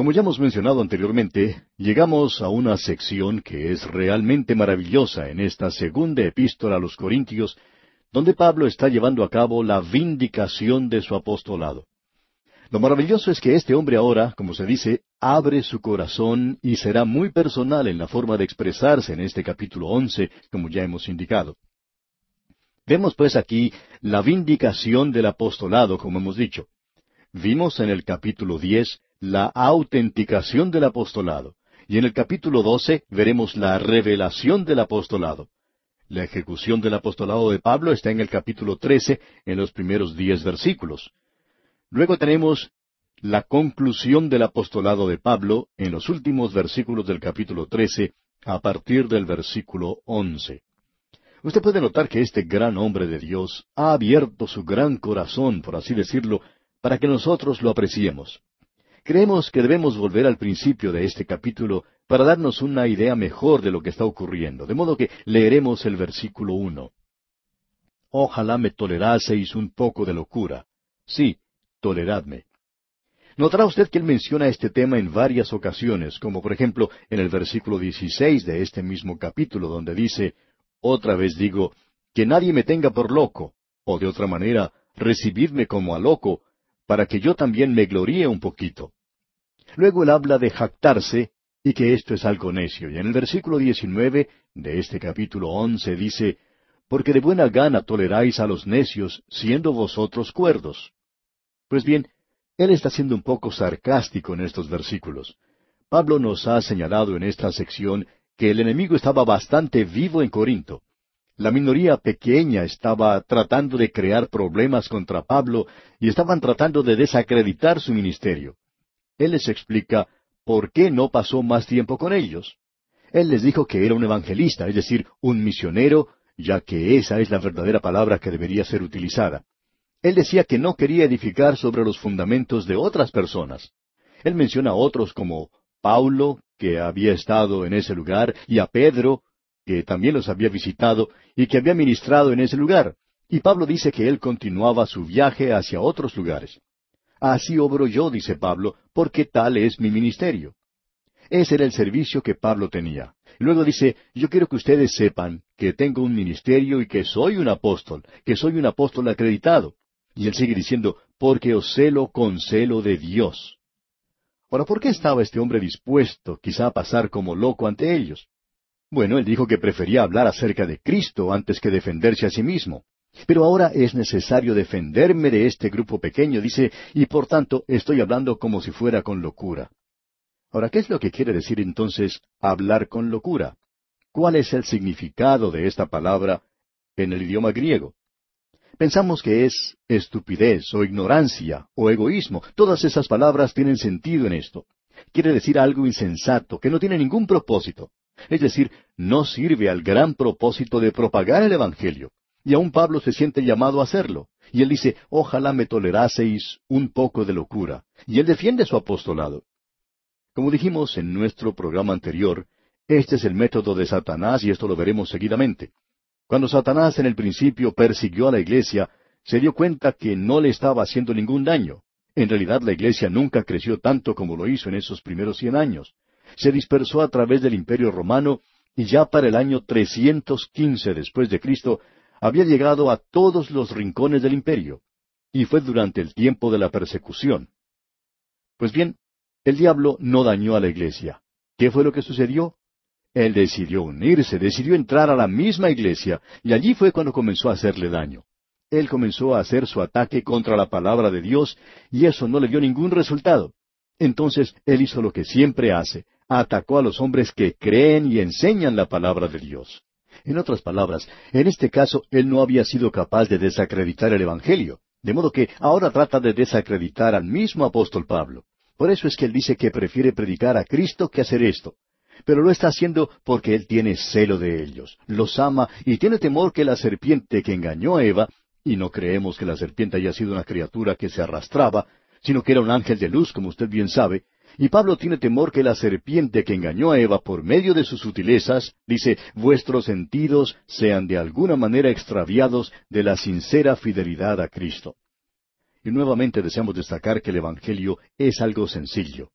Como ya hemos mencionado anteriormente, llegamos a una sección que es realmente maravillosa en esta segunda epístola a los Corintios, donde Pablo está llevando a cabo la vindicación de su apostolado. Lo maravilloso es que este hombre ahora, como se dice, abre su corazón y será muy personal en la forma de expresarse en este capítulo once, como ya hemos indicado. Vemos pues aquí la vindicación del apostolado, como hemos dicho. Vimos en el capítulo diez la autenticación del apostolado. Y en el capítulo doce veremos la revelación del apostolado. La ejecución del apostolado de Pablo está en el capítulo trece, en los primeros diez versículos. Luego tenemos la conclusión del apostolado de Pablo en los últimos versículos del capítulo trece, a partir del versículo once. Usted puede notar que este gran hombre de Dios ha abierto su gran corazón, por así decirlo, para que nosotros lo apreciemos. Creemos que debemos volver al principio de este capítulo para darnos una idea mejor de lo que está ocurriendo, de modo que leeremos el versículo uno. Ojalá me toleraseis un poco de locura. Sí, toleradme. Notará usted que él menciona este tema en varias ocasiones, como por ejemplo en el versículo 16 de este mismo capítulo, donde dice, Otra vez digo, que nadie me tenga por loco, o de otra manera, recibidme como a loco, para que yo también me gloríe un poquito. Luego él habla de jactarse y que esto es algo necio. Y en el versículo 19 de este capítulo once dice, Porque de buena gana toleráis a los necios, siendo vosotros cuerdos. Pues bien, él está siendo un poco sarcástico en estos versículos. Pablo nos ha señalado en esta sección que el enemigo estaba bastante vivo en Corinto. La minoría pequeña estaba tratando de crear problemas contra Pablo y estaban tratando de desacreditar su ministerio. Él les explica por qué no pasó más tiempo con ellos. Él les dijo que era un evangelista, es decir, un misionero, ya que esa es la verdadera palabra que debería ser utilizada. Él decía que no quería edificar sobre los fundamentos de otras personas. Él menciona a otros como Paulo, que había estado en ese lugar, y a Pedro, que también los había visitado y que había ministrado en ese lugar. Y Pablo dice que él continuaba su viaje hacia otros lugares. Así obro yo, dice Pablo, porque tal es mi ministerio. Ese era el servicio que Pablo tenía. Luego dice, yo quiero que ustedes sepan que tengo un ministerio y que soy un apóstol, que soy un apóstol acreditado. Y él sigue diciendo, porque os celo con celo de Dios. Ahora, ¿por qué estaba este hombre dispuesto quizá a pasar como loco ante ellos? Bueno, él dijo que prefería hablar acerca de Cristo antes que defenderse a sí mismo. Pero ahora es necesario defenderme de este grupo pequeño, dice, y por tanto estoy hablando como si fuera con locura. Ahora, ¿qué es lo que quiere decir entonces hablar con locura? ¿Cuál es el significado de esta palabra en el idioma griego? Pensamos que es estupidez o ignorancia o egoísmo. Todas esas palabras tienen sentido en esto. Quiere decir algo insensato, que no tiene ningún propósito. Es decir, no sirve al gran propósito de propagar el Evangelio. Y aún Pablo se siente llamado a hacerlo. Y él dice, ojalá me toleraseis un poco de locura. Y él defiende su apostolado. Como dijimos en nuestro programa anterior, este es el método de Satanás y esto lo veremos seguidamente. Cuando Satanás en el principio persiguió a la iglesia, se dio cuenta que no le estaba haciendo ningún daño. En realidad la iglesia nunca creció tanto como lo hizo en esos primeros cien años se dispersó a través del imperio romano y ya para el año 315 después de Cristo había llegado a todos los rincones del imperio, y fue durante el tiempo de la persecución. Pues bien, el diablo no dañó a la iglesia. ¿Qué fue lo que sucedió? Él decidió unirse, decidió entrar a la misma iglesia, y allí fue cuando comenzó a hacerle daño. Él comenzó a hacer su ataque contra la palabra de Dios, y eso no le dio ningún resultado. Entonces él hizo lo que siempre hace, atacó a los hombres que creen y enseñan la palabra de Dios. En otras palabras, en este caso él no había sido capaz de desacreditar el Evangelio, de modo que ahora trata de desacreditar al mismo apóstol Pablo. Por eso es que él dice que prefiere predicar a Cristo que hacer esto. Pero lo está haciendo porque él tiene celo de ellos, los ama y tiene temor que la serpiente que engañó a Eva, y no creemos que la serpiente haya sido una criatura que se arrastraba, sino que era un ángel de luz, como usted bien sabe, y Pablo tiene temor que la serpiente que engañó a Eva por medio de sus sutilezas, dice, vuestros sentidos sean de alguna manera extraviados de la sincera fidelidad a Cristo. Y nuevamente deseamos destacar que el Evangelio es algo sencillo.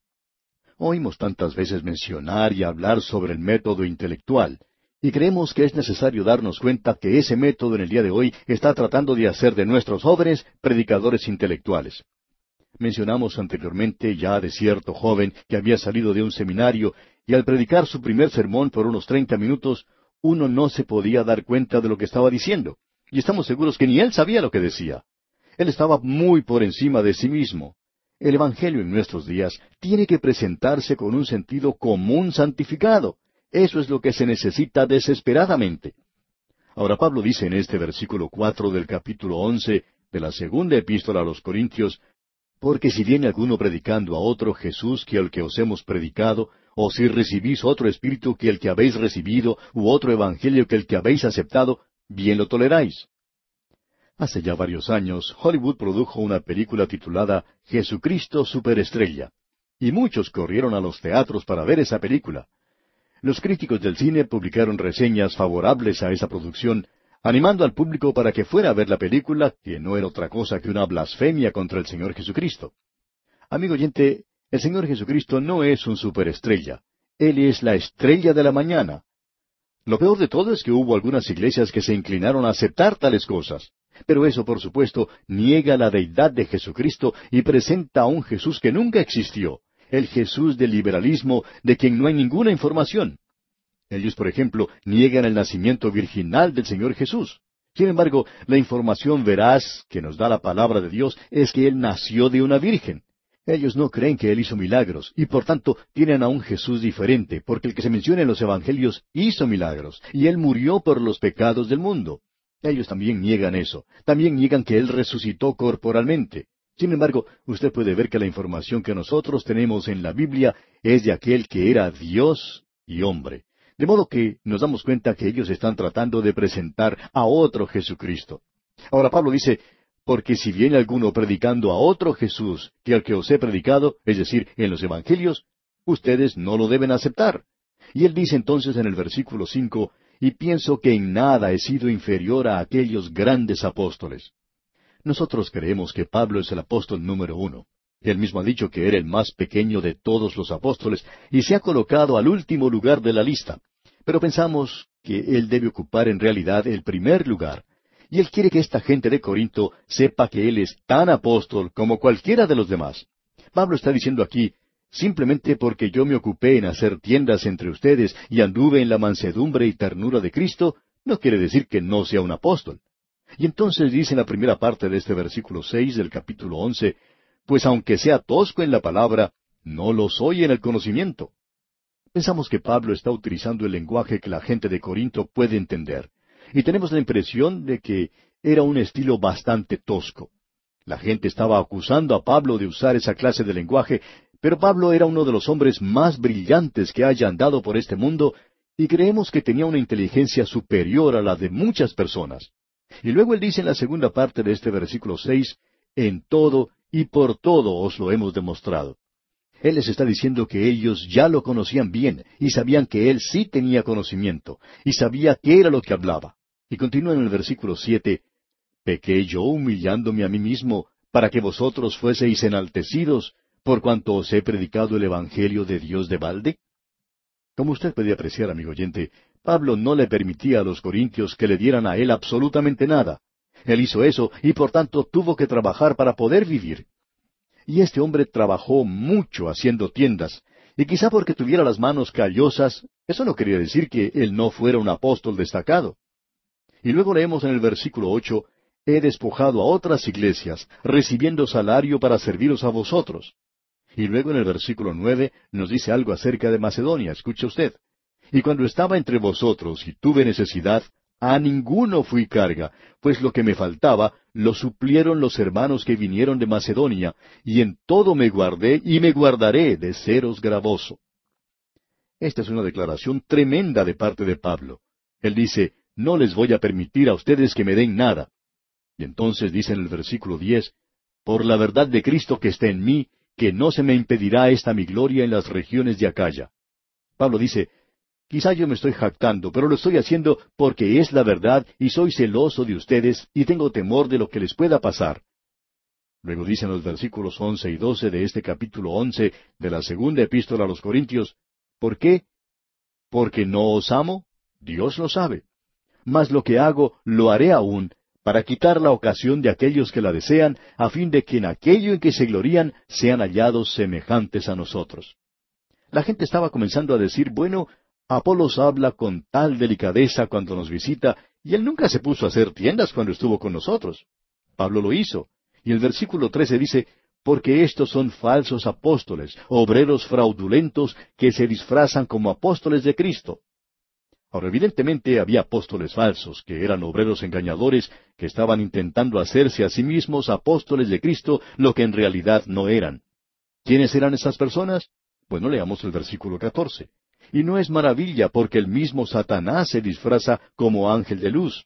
Oímos tantas veces mencionar y hablar sobre el método intelectual, y creemos que es necesario darnos cuenta que ese método en el día de hoy está tratando de hacer de nuestros jóvenes predicadores intelectuales. Mencionamos anteriormente ya de cierto joven que había salido de un seminario y al predicar su primer sermón por unos treinta minutos, uno no se podía dar cuenta de lo que estaba diciendo, y estamos seguros que ni él sabía lo que decía. Él estaba muy por encima de sí mismo. El Evangelio en nuestros días tiene que presentarse con un sentido común santificado. Eso es lo que se necesita desesperadamente. Ahora Pablo dice en este versículo cuatro del capítulo once de la segunda epístola a los Corintios, porque si viene alguno predicando a otro Jesús que el que os hemos predicado, o si recibís otro espíritu que el que habéis recibido, u otro evangelio que el que habéis aceptado, bien lo toleráis. Hace ya varios años, Hollywood produjo una película titulada Jesucristo Superestrella, y muchos corrieron a los teatros para ver esa película. Los críticos del cine publicaron reseñas favorables a esa producción, animando al público para que fuera a ver la película, que no era otra cosa que una blasfemia contra el Señor Jesucristo. Amigo oyente, el Señor Jesucristo no es un superestrella, Él es la estrella de la mañana. Lo peor de todo es que hubo algunas iglesias que se inclinaron a aceptar tales cosas. Pero eso, por supuesto, niega la deidad de Jesucristo y presenta a un Jesús que nunca existió, el Jesús del liberalismo de quien no hay ninguna información. Ellos, por ejemplo, niegan el nacimiento virginal del Señor Jesús. Sin embargo, la información veraz que nos da la palabra de Dios es que Él nació de una virgen. Ellos no creen que Él hizo milagros, y por tanto tienen a un Jesús diferente, porque el que se menciona en los Evangelios hizo milagros, y Él murió por los pecados del mundo. Ellos también niegan eso. También niegan que Él resucitó corporalmente. Sin embargo, usted puede ver que la información que nosotros tenemos en la Biblia es de aquel que era Dios y hombre. De modo que nos damos cuenta que ellos están tratando de presentar a otro Jesucristo. Ahora Pablo dice, porque si viene alguno predicando a otro Jesús que al que os he predicado, es decir, en los Evangelios, ustedes no lo deben aceptar. Y él dice entonces en el versículo cinco, y pienso que en nada he sido inferior a aquellos grandes apóstoles. Nosotros creemos que Pablo es el apóstol número uno. Él mismo ha dicho que era el más pequeño de todos los apóstoles y se ha colocado al último lugar de la lista. Pero pensamos que él debe ocupar en realidad el primer lugar. Y él quiere que esta gente de Corinto sepa que él es tan apóstol como cualquiera de los demás. Pablo está diciendo aquí, Simplemente porque yo me ocupé en hacer tiendas entre ustedes y anduve en la mansedumbre y ternura de Cristo, no quiere decir que no sea un apóstol. Y entonces dice en la primera parte de este versículo seis del capítulo once, pues aunque sea tosco en la palabra, no lo soy en el conocimiento. Pensamos que Pablo está utilizando el lenguaje que la gente de Corinto puede entender, y tenemos la impresión de que era un estilo bastante tosco. La gente estaba acusando a Pablo de usar esa clase de lenguaje pero Pablo era uno de los hombres más brillantes que haya andado por este mundo y creemos que tenía una inteligencia superior a la de muchas personas. Y luego él dice en la segunda parte de este versículo seis, en todo y por todo os lo hemos demostrado. Él les está diciendo que ellos ya lo conocían bien y sabían que él sí tenía conocimiento y sabía qué era lo que hablaba. Y continúa en el versículo siete, ¿pequé yo humillándome a mí mismo para que vosotros fueseis enaltecidos por cuanto os he predicado el Evangelio de Dios de balde? Como usted puede apreciar, amigo oyente, Pablo no le permitía a los corintios que le dieran a él absolutamente nada. Él hizo eso y por tanto tuvo que trabajar para poder vivir. Y este hombre trabajó mucho haciendo tiendas, y quizá porque tuviera las manos callosas, eso no quería decir que él no fuera un apóstol destacado. Y luego leemos en el versículo ocho, He despojado a otras iglesias, recibiendo salario para serviros a vosotros. Y luego en el versículo nueve nos dice algo acerca de Macedonia. Escuche usted. Y cuando estaba entre vosotros y tuve necesidad, a ninguno fui carga, pues lo que me faltaba lo suplieron los hermanos que vinieron de Macedonia, y en todo me guardé y me guardaré de seros gravoso. Esta es una declaración tremenda de parte de Pablo. Él dice, no les voy a permitir a ustedes que me den nada. Y entonces dice en el versículo diez, por la verdad de Cristo que está en mí que no se me impedirá esta mi gloria en las regiones de Acaya. Pablo dice, Quizá yo me estoy jactando, pero lo estoy haciendo porque es la verdad y soy celoso de ustedes y tengo temor de lo que les pueda pasar. Luego dicen los versículos once y doce de este capítulo once de la segunda epístola a los Corintios, ¿por qué? ¿Porque no os amo? Dios lo sabe. Mas lo que hago lo haré aún, para quitar la ocasión de aquellos que la desean, a fin de que en aquello en que se glorían sean hallados semejantes a nosotros. La gente estaba comenzando a decir, bueno, Apolos habla con tal delicadeza cuando nos visita, y él nunca se puso a hacer tiendas cuando estuvo con nosotros. Pablo lo hizo. Y el versículo trece dice, porque estos son falsos apóstoles, obreros fraudulentos que se disfrazan como apóstoles de Cristo. Ahora, evidentemente había apóstoles falsos, que eran obreros engañadores, que estaban intentando hacerse a sí mismos apóstoles de Cristo, lo que en realidad no eran. ¿Quiénes eran esas personas? Bueno, leamos el versículo catorce. Y no es maravilla porque el mismo Satanás se disfraza como ángel de luz.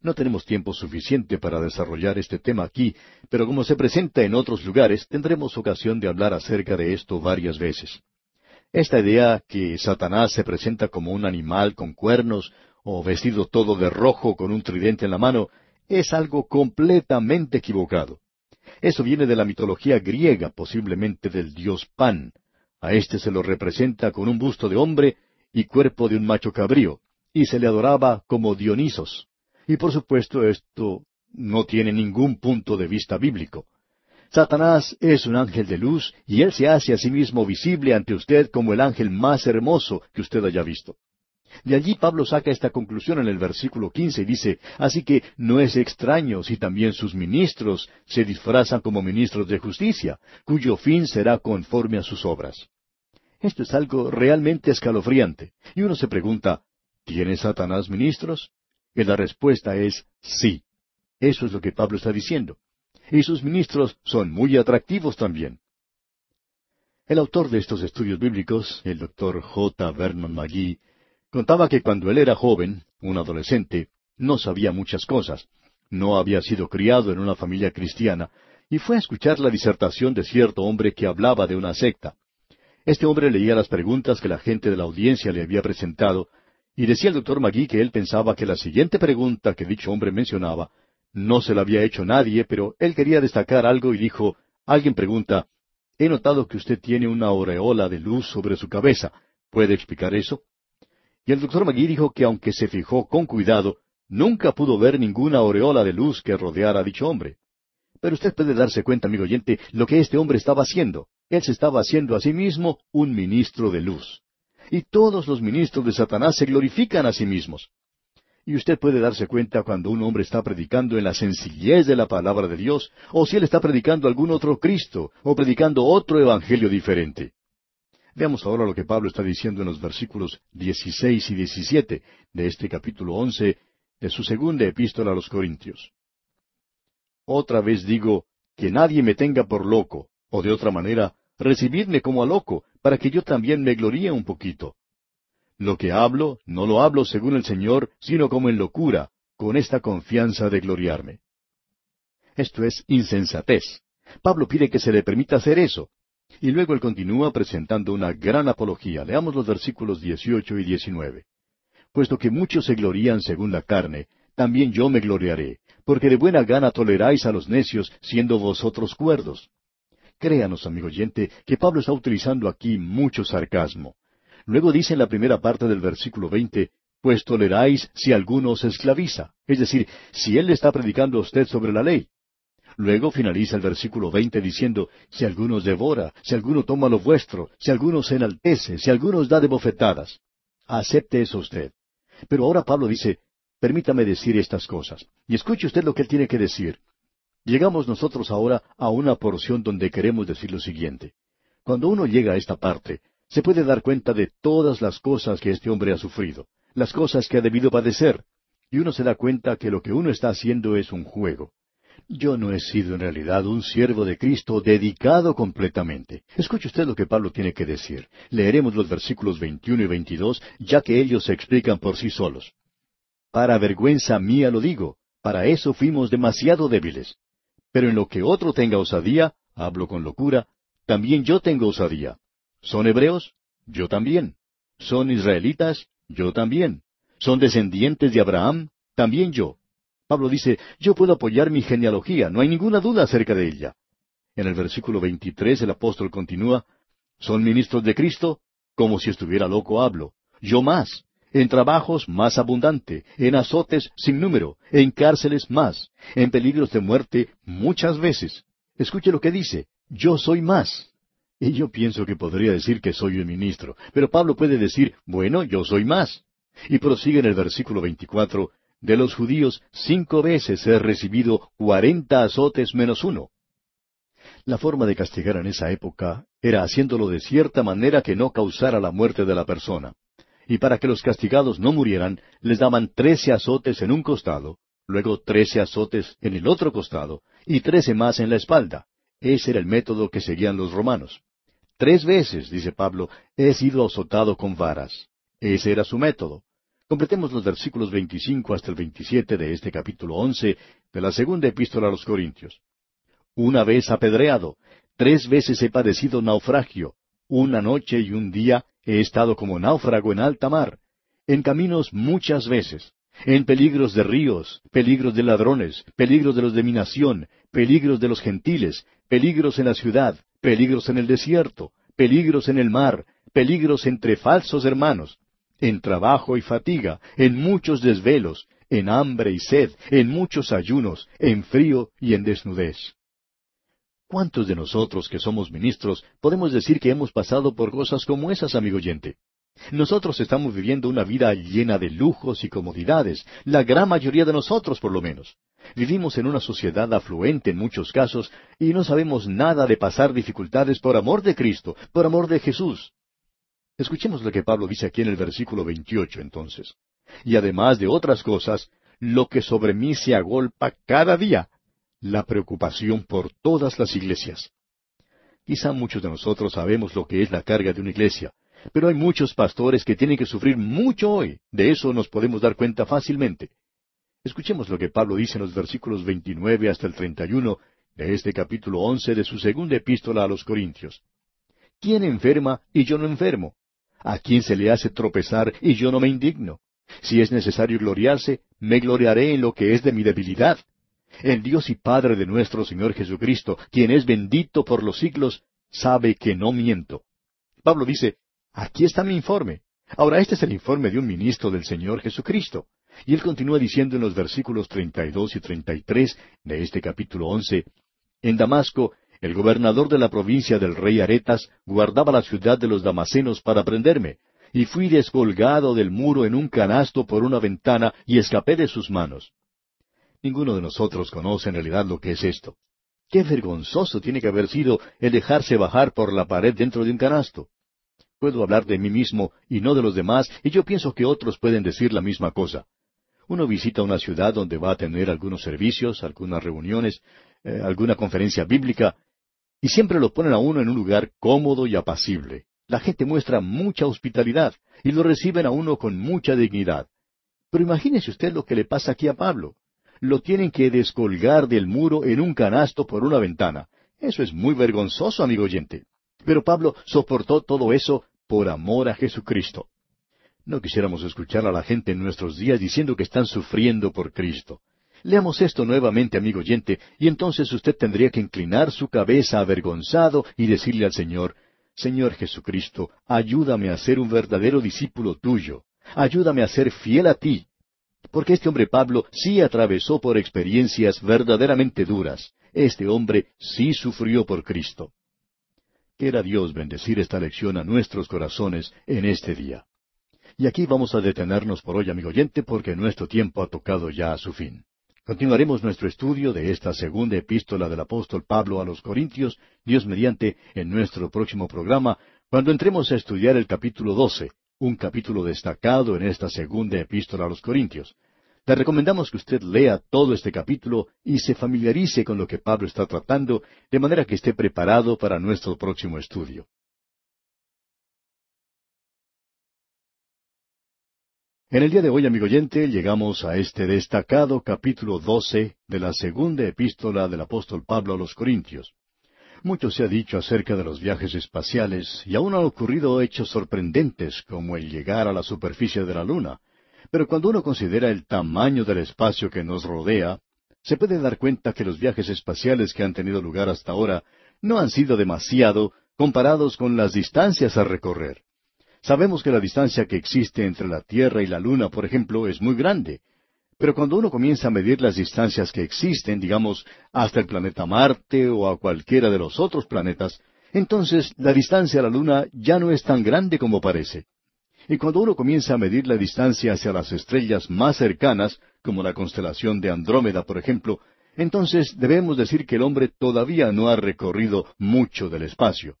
No tenemos tiempo suficiente para desarrollar este tema aquí, pero como se presenta en otros lugares, tendremos ocasión de hablar acerca de esto varias veces. Esta idea que Satanás se presenta como un animal con cuernos o vestido todo de rojo con un tridente en la mano es algo completamente equivocado. Eso viene de la mitología griega, posiblemente del dios Pan. A éste se lo representa con un busto de hombre y cuerpo de un macho cabrío, y se le adoraba como Dionisos. Y por supuesto esto no tiene ningún punto de vista bíblico. Satanás es un ángel de luz y él se hace a sí mismo visible ante usted como el ángel más hermoso que usted haya visto. De allí Pablo saca esta conclusión en el versículo quince y dice, Así que no es extraño si también sus ministros se disfrazan como ministros de justicia, cuyo fin será conforme a sus obras. Esto es algo realmente escalofriante. Y uno se pregunta, ¿tiene Satanás ministros? Y la respuesta es sí. Eso es lo que Pablo está diciendo. Y sus ministros son muy atractivos también. El autor de estos estudios bíblicos, el doctor J. Vernon McGee, contaba que cuando él era joven, un adolescente, no sabía muchas cosas, no había sido criado en una familia cristiana, y fue a escuchar la disertación de cierto hombre que hablaba de una secta. Este hombre leía las preguntas que la gente de la audiencia le había presentado, y decía el doctor Magui que él pensaba que la siguiente pregunta que dicho hombre mencionaba no se la había hecho nadie, pero él quería destacar algo y dijo, alguien pregunta, he notado que usted tiene una aureola de luz sobre su cabeza. ¿Puede explicar eso? Y el doctor Magui dijo que aunque se fijó con cuidado, nunca pudo ver ninguna aureola de luz que rodeara a dicho hombre. Pero usted puede darse cuenta, amigo oyente, lo que este hombre estaba haciendo. Él se estaba haciendo a sí mismo un ministro de luz y todos los ministros de Satanás se glorifican a sí mismos. Y usted puede darse cuenta cuando un hombre está predicando en la sencillez de la palabra de Dios, o si él está predicando algún otro Cristo, o predicando otro evangelio diferente. Veamos ahora lo que Pablo está diciendo en los versículos 16 y 17 de este capítulo 11 de su segunda epístola a los Corintios. Otra vez digo, que nadie me tenga por loco, o de otra manera, recibidme como a loco, para que yo también me gloríe un poquito. Lo que hablo, no lo hablo según el Señor, sino como en locura, con esta confianza de gloriarme. Esto es insensatez. Pablo pide que se le permita hacer eso. Y luego él continúa presentando una gran apología. Leamos los versículos 18 y 19. Puesto que muchos se glorían según la carne, también yo me gloriaré, porque de buena gana toleráis a los necios, siendo vosotros cuerdos. Créanos, amigo oyente, que Pablo está utilizando aquí mucho sarcasmo. Luego dice en la primera parte del versículo veinte, pues toleráis si alguno os esclaviza, es decir, si él le está predicando a usted sobre la ley. Luego finaliza el versículo veinte diciendo, si alguno os devora, si alguno toma lo vuestro, si alguno se enaltece, si alguno os da de bofetadas. Acepte eso usted. Pero ahora Pablo dice, permítame decir estas cosas. Y escuche usted lo que él tiene que decir. Llegamos nosotros ahora a una porción donde queremos decir lo siguiente. Cuando uno llega a esta parte, se puede dar cuenta de todas las cosas que este hombre ha sufrido, las cosas que ha debido padecer, y uno se da cuenta que lo que uno está haciendo es un juego. Yo no he sido en realidad un siervo de Cristo dedicado completamente. Escuche usted lo que Pablo tiene que decir. Leeremos los versículos 21 y 22, ya que ellos se explican por sí solos. Para vergüenza mía lo digo, para eso fuimos demasiado débiles. Pero en lo que otro tenga osadía, hablo con locura, también yo tengo osadía. ¿Son hebreos? Yo también. ¿Son israelitas? Yo también. ¿Son descendientes de Abraham? También yo. Pablo dice, yo puedo apoyar mi genealogía, no hay ninguna duda acerca de ella. En el versículo 23 el apóstol continúa, ¿son ministros de Cristo? Como si estuviera loco hablo. Yo más. En trabajos más abundante, en azotes sin número, en cárceles más, en peligros de muerte muchas veces. Escuche lo que dice, yo soy más. Y yo pienso que podría decir que soy un ministro, pero Pablo puede decir, bueno, yo soy más. Y prosigue en el versículo 24, de los judíos cinco veces he recibido cuarenta azotes menos uno. La forma de castigar en esa época era haciéndolo de cierta manera que no causara la muerte de la persona. Y para que los castigados no murieran, les daban trece azotes en un costado, luego trece azotes en el otro costado, y trece más en la espalda. Ese era el método que seguían los romanos. Tres veces, dice Pablo, he sido azotado con varas. Ese era su método. Completemos los versículos 25 hasta el 27 de este capítulo 11 de la segunda epístola a los Corintios. Una vez apedreado, tres veces he padecido naufragio, una noche y un día he estado como náufrago en alta mar, en caminos muchas veces, en peligros de ríos, peligros de ladrones, peligros de los de mi nación, peligros de los gentiles, peligros en la ciudad, peligros en el desierto, peligros en el mar, peligros entre falsos hermanos, en trabajo y fatiga, en muchos desvelos, en hambre y sed, en muchos ayunos, en frío y en desnudez. ¿Cuántos de nosotros que somos ministros podemos decir que hemos pasado por cosas como esas, amigo oyente? Nosotros estamos viviendo una vida llena de lujos y comodidades, la gran mayoría de nosotros por lo menos. Vivimos en una sociedad afluente en muchos casos y no sabemos nada de pasar dificultades por amor de Cristo, por amor de Jesús. Escuchemos lo que Pablo dice aquí en el versículo 28 entonces. Y además de otras cosas, lo que sobre mí se agolpa cada día, la preocupación por todas las iglesias. Quizá muchos de nosotros sabemos lo que es la carga de una iglesia, pero hay muchos pastores que tienen que sufrir mucho hoy. De eso nos podemos dar cuenta fácilmente. Escuchemos lo que Pablo dice en los versículos 29 hasta el 31 de este capítulo 11 de su segunda epístola a los Corintios. ¿Quién enferma y yo no enfermo? ¿A quién se le hace tropezar y yo no me indigno? Si es necesario gloriarse, me gloriaré en lo que es de mi debilidad. El Dios y Padre de nuestro Señor Jesucristo, quien es bendito por los siglos, sabe que no miento. Pablo dice, aquí está mi informe. Ahora este es el informe de un ministro del Señor Jesucristo. Y él continúa diciendo en los versículos 32 y 33 de este capítulo 11, En Damasco el gobernador de la provincia del rey Aretas guardaba la ciudad de los Damasenos para prenderme, y fui descolgado del muro en un canasto por una ventana y escapé de sus manos. Ninguno de nosotros conoce en realidad lo que es esto. Qué vergonzoso tiene que haber sido el dejarse bajar por la pared dentro de un canasto. Puedo hablar de mí mismo y no de los demás, y yo pienso que otros pueden decir la misma cosa. Uno visita una ciudad donde va a tener algunos servicios, algunas reuniones, eh, alguna conferencia bíblica, y siempre lo ponen a uno en un lugar cómodo y apacible. La gente muestra mucha hospitalidad y lo reciben a uno con mucha dignidad. Pero imagínese usted lo que le pasa aquí a Pablo. Lo tienen que descolgar del muro en un canasto por una ventana. Eso es muy vergonzoso, amigo oyente. Pero Pablo soportó todo eso por amor a Jesucristo. No quisiéramos escuchar a la gente en nuestros días diciendo que están sufriendo por Cristo. Leamos esto nuevamente, amigo oyente, y entonces usted tendría que inclinar su cabeza avergonzado y decirle al Señor, Señor Jesucristo, ayúdame a ser un verdadero discípulo tuyo, ayúdame a ser fiel a ti. Porque este hombre Pablo sí atravesó por experiencias verdaderamente duras. Este hombre sí sufrió por Cristo. Quiera Dios bendecir esta lección a nuestros corazones en este día. Y aquí vamos a detenernos por hoy, amigo oyente, porque nuestro tiempo ha tocado ya a su fin. Continuaremos nuestro estudio de esta segunda epístola del apóstol Pablo a los Corintios, Dios mediante, en nuestro próximo programa, cuando entremos a estudiar el capítulo 12, un capítulo destacado en esta segunda epístola a los Corintios. Le recomendamos que usted lea todo este capítulo y se familiarice con lo que Pablo está tratando, de manera que esté preparado para nuestro próximo estudio. En el día de hoy, amigo oyente, llegamos a este destacado capítulo doce de la segunda epístola del apóstol Pablo a los Corintios. Mucho se ha dicho acerca de los viajes espaciales y aún han ocurrido hechos sorprendentes como el llegar a la superficie de la Luna. Pero cuando uno considera el tamaño del espacio que nos rodea, se puede dar cuenta que los viajes espaciales que han tenido lugar hasta ahora no han sido demasiado comparados con las distancias a recorrer. Sabemos que la distancia que existe entre la Tierra y la Luna, por ejemplo, es muy grande. Pero cuando uno comienza a medir las distancias que existen, digamos, hasta el planeta Marte o a cualquiera de los otros planetas, entonces la distancia a la Luna ya no es tan grande como parece. Y cuando uno comienza a medir la distancia hacia las estrellas más cercanas, como la constelación de Andrómeda, por ejemplo, entonces debemos decir que el hombre todavía no ha recorrido mucho del espacio.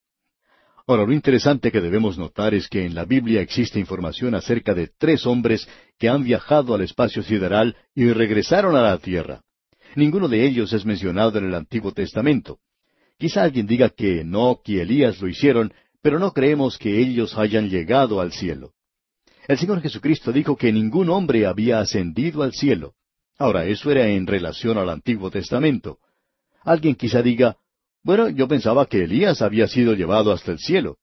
Ahora, lo interesante que debemos notar es que en la Biblia existe información acerca de tres hombres que han viajado al espacio sideral y regresaron a la Tierra. Ninguno de ellos es mencionado en el Antiguo Testamento. Quizá alguien diga que Enoch y Elías lo hicieron, pero no creemos que ellos hayan llegado al cielo. El Señor Jesucristo dijo que ningún hombre había ascendido al cielo. Ahora, eso era en relación al Antiguo Testamento. Alguien quizá diga, bueno, yo pensaba que Elías había sido llevado hasta el cielo.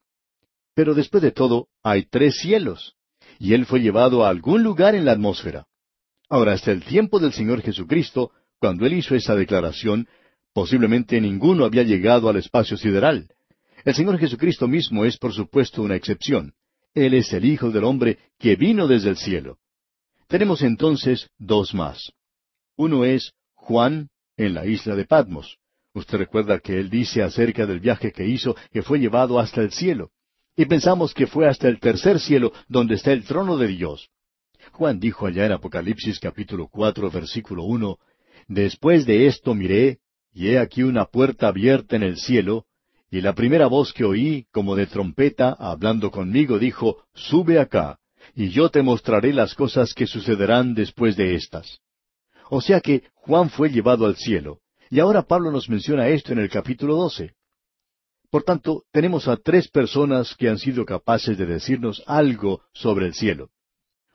Pero después de todo, hay tres cielos, y él fue llevado a algún lugar en la atmósfera. Ahora, hasta el tiempo del Señor Jesucristo, cuando él hizo esa declaración, posiblemente ninguno había llegado al espacio sideral. El Señor Jesucristo mismo es, por supuesto, una excepción. Él es el Hijo del Hombre que vino desde el cielo. Tenemos entonces dos más. Uno es Juan en la isla de Patmos. Usted recuerda que él dice acerca del viaje que hizo que fue llevado hasta el cielo. Y pensamos que fue hasta el tercer cielo donde está el trono de Dios. Juan dijo allá en Apocalipsis capítulo cuatro versículo uno, Después de esto miré, y he aquí una puerta abierta en el cielo, y la primera voz que oí, como de trompeta, hablando conmigo, dijo, Sube acá, y yo te mostraré las cosas que sucederán después de estas. O sea que Juan fue llevado al cielo, y ahora Pablo nos menciona esto en el capítulo doce. Por tanto, tenemos a tres personas que han sido capaces de decirnos algo sobre el cielo.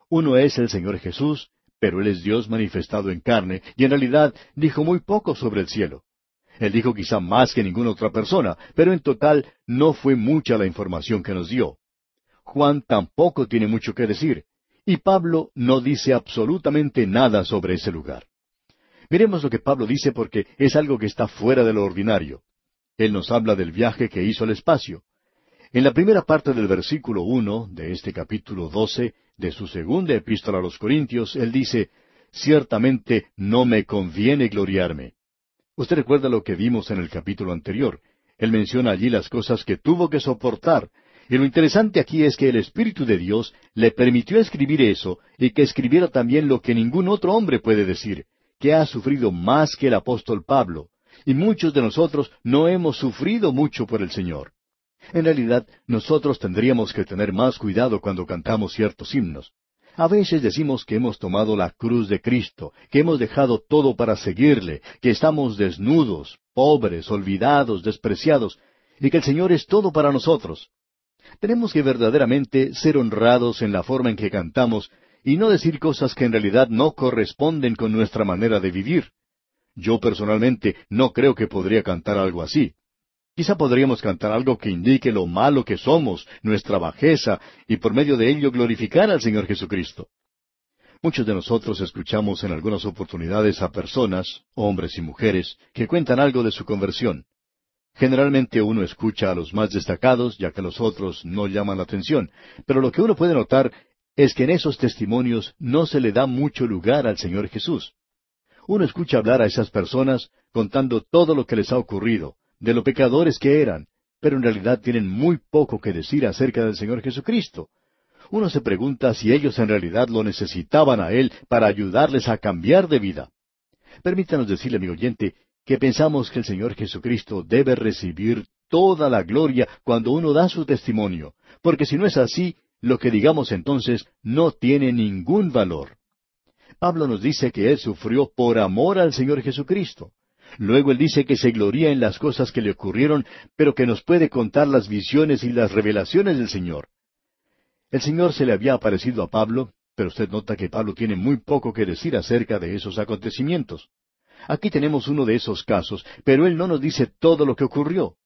Uno es el Señor Jesús, pero Él es Dios manifestado en carne, y en realidad dijo muy poco sobre el cielo. Él dijo quizá más que ninguna otra persona, pero en total no fue mucha la información que nos dio. Juan tampoco tiene mucho que decir, y Pablo no dice absolutamente nada sobre ese lugar. Miremos lo que Pablo dice porque es algo que está fuera de lo ordinario. Él nos habla del viaje que hizo al espacio. En la primera parte del versículo uno de este capítulo doce de su segunda epístola a los Corintios, él dice, Ciertamente no me conviene gloriarme. Usted recuerda lo que vimos en el capítulo anterior. Él menciona allí las cosas que tuvo que soportar. Y lo interesante aquí es que el Espíritu de Dios le permitió escribir eso y que escribiera también lo que ningún otro hombre puede decir, que ha sufrido más que el apóstol Pablo. Y muchos de nosotros no hemos sufrido mucho por el Señor. En realidad, nosotros tendríamos que tener más cuidado cuando cantamos ciertos himnos. A veces decimos que hemos tomado la cruz de Cristo, que hemos dejado todo para seguirle, que estamos desnudos, pobres, olvidados, despreciados, y que el Señor es todo para nosotros. Tenemos que verdaderamente ser honrados en la forma en que cantamos y no decir cosas que en realidad no corresponden con nuestra manera de vivir. Yo personalmente no creo que podría cantar algo así. Quizá podríamos cantar algo que indique lo malo que somos, nuestra bajeza, y por medio de ello glorificar al Señor Jesucristo. Muchos de nosotros escuchamos en algunas oportunidades a personas, hombres y mujeres, que cuentan algo de su conversión. Generalmente uno escucha a los más destacados, ya que los otros no llaman la atención, pero lo que uno puede notar es que en esos testimonios no se le da mucho lugar al Señor Jesús. Uno escucha hablar a esas personas contando todo lo que les ha ocurrido, de lo pecadores que eran, pero en realidad tienen muy poco que decir acerca del Señor Jesucristo. Uno se pregunta si ellos en realidad lo necesitaban a Él para ayudarles a cambiar de vida. Permítanos decirle, amigo oyente, que pensamos que el Señor Jesucristo debe recibir toda la gloria cuando uno da su testimonio, porque si no es así, lo que digamos entonces no tiene ningún valor. Pablo nos dice que Él sufrió por amor al Señor Jesucristo. Luego él dice que se gloría en las cosas que le ocurrieron, pero que nos puede contar las visiones y las revelaciones del Señor. El Señor se le había aparecido a Pablo, pero usted nota que Pablo tiene muy poco que decir acerca de esos acontecimientos. Aquí tenemos uno de esos casos, pero él no nos dice todo lo que ocurrió.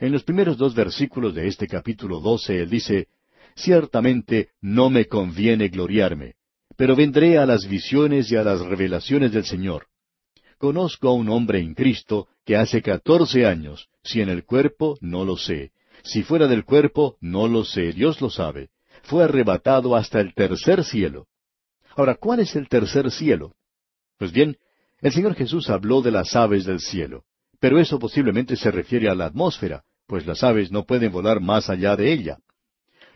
En los primeros dos versículos de este capítulo doce él dice, Ciertamente no me conviene gloriarme, pero vendré a las visiones y a las revelaciones del Señor. Conozco a un hombre en Cristo que hace catorce años, si en el cuerpo, no lo sé, si fuera del cuerpo, no lo sé, Dios lo sabe, fue arrebatado hasta el tercer cielo. Ahora, ¿cuál es el tercer cielo? Pues bien, el Señor Jesús habló de las aves del cielo, pero eso posiblemente se refiere a la atmósfera, pues las aves no pueden volar más allá de ella.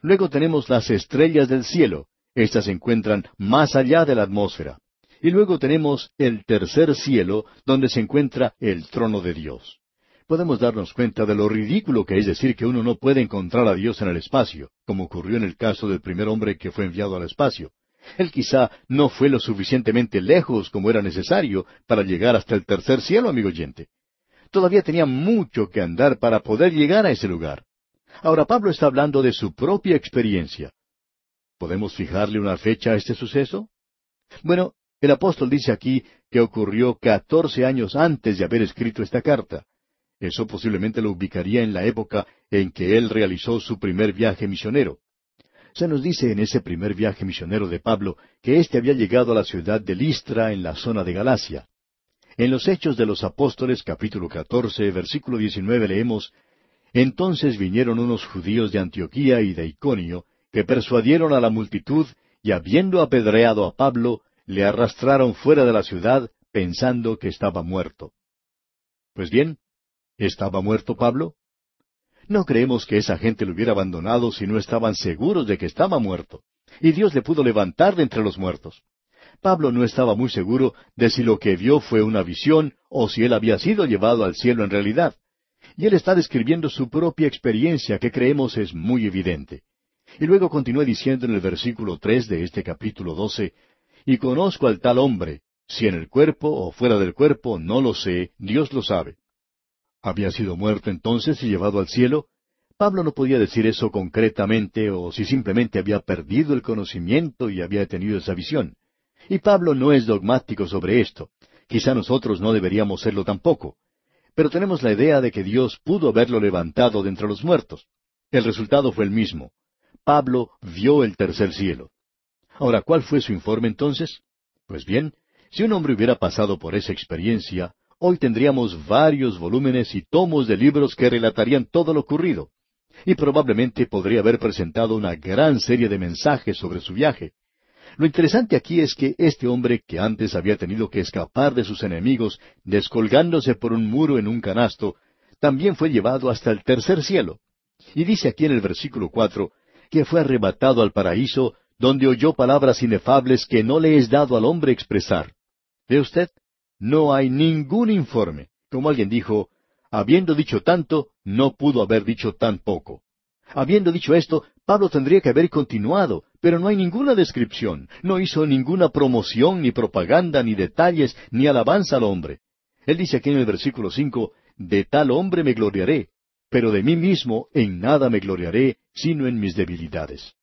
Luego tenemos las estrellas del cielo, estas se encuentran más allá de la atmósfera. Y luego tenemos el tercer cielo, donde se encuentra el trono de Dios. Podemos darnos cuenta de lo ridículo que es decir que uno no puede encontrar a Dios en el espacio, como ocurrió en el caso del primer hombre que fue enviado al espacio. Él quizá no fue lo suficientemente lejos como era necesario para llegar hasta el tercer cielo, amigo oyente. Todavía tenía mucho que andar para poder llegar a ese lugar. Ahora Pablo está hablando de su propia experiencia. ¿Podemos fijarle una fecha a este suceso? Bueno, el apóstol dice aquí que ocurrió catorce años antes de haber escrito esta carta. Eso posiblemente lo ubicaría en la época en que él realizó su primer viaje misionero. Se nos dice en ese primer viaje misionero de Pablo que éste había llegado a la ciudad de Listra en la zona de Galacia. En los Hechos de los Apóstoles capítulo 14 versículo 19 leemos Entonces vinieron unos judíos de Antioquía y de Iconio que persuadieron a la multitud y habiendo apedreado a Pablo, le arrastraron fuera de la ciudad pensando que estaba muerto. Pues bien, ¿estaba muerto Pablo? No creemos que esa gente lo hubiera abandonado si no estaban seguros de que estaba muerto. Y Dios le pudo levantar de entre los muertos. Pablo no estaba muy seguro de si lo que vio fue una visión o si él había sido llevado al cielo en realidad. Y él está describiendo su propia experiencia que creemos es muy evidente. Y luego continúa diciendo en el versículo tres de este capítulo doce, y conozco al tal hombre, si en el cuerpo o fuera del cuerpo, no lo sé, Dios lo sabe. ¿Había sido muerto entonces y llevado al cielo? Pablo no podía decir eso concretamente o si simplemente había perdido el conocimiento y había tenido esa visión. Y Pablo no es dogmático sobre esto. Quizá nosotros no deberíamos serlo tampoco. Pero tenemos la idea de que Dios pudo haberlo levantado de entre los muertos. El resultado fue el mismo. Pablo vio el tercer cielo. Ahora, ¿cuál fue su informe entonces? Pues bien, si un hombre hubiera pasado por esa experiencia, hoy tendríamos varios volúmenes y tomos de libros que relatarían todo lo ocurrido. Y probablemente podría haber presentado una gran serie de mensajes sobre su viaje. Lo interesante aquí es que este hombre que antes había tenido que escapar de sus enemigos descolgándose por un muro en un canasto, también fue llevado hasta el tercer cielo. Y dice aquí en el versículo cuatro que fue arrebatado al paraíso donde oyó palabras inefables que no le es dado al hombre expresar. ¿Ve usted? No hay ningún informe. Como alguien dijo, habiendo dicho tanto, no pudo haber dicho tan poco. Habiendo dicho esto, Pablo tendría que haber continuado, pero no hay ninguna descripción, no hizo ninguna promoción, ni propaganda, ni detalles, ni alabanza al hombre. Él dice aquí en el versículo cinco, de tal hombre me gloriaré, pero de mí mismo en nada me gloriaré, sino en mis debilidades.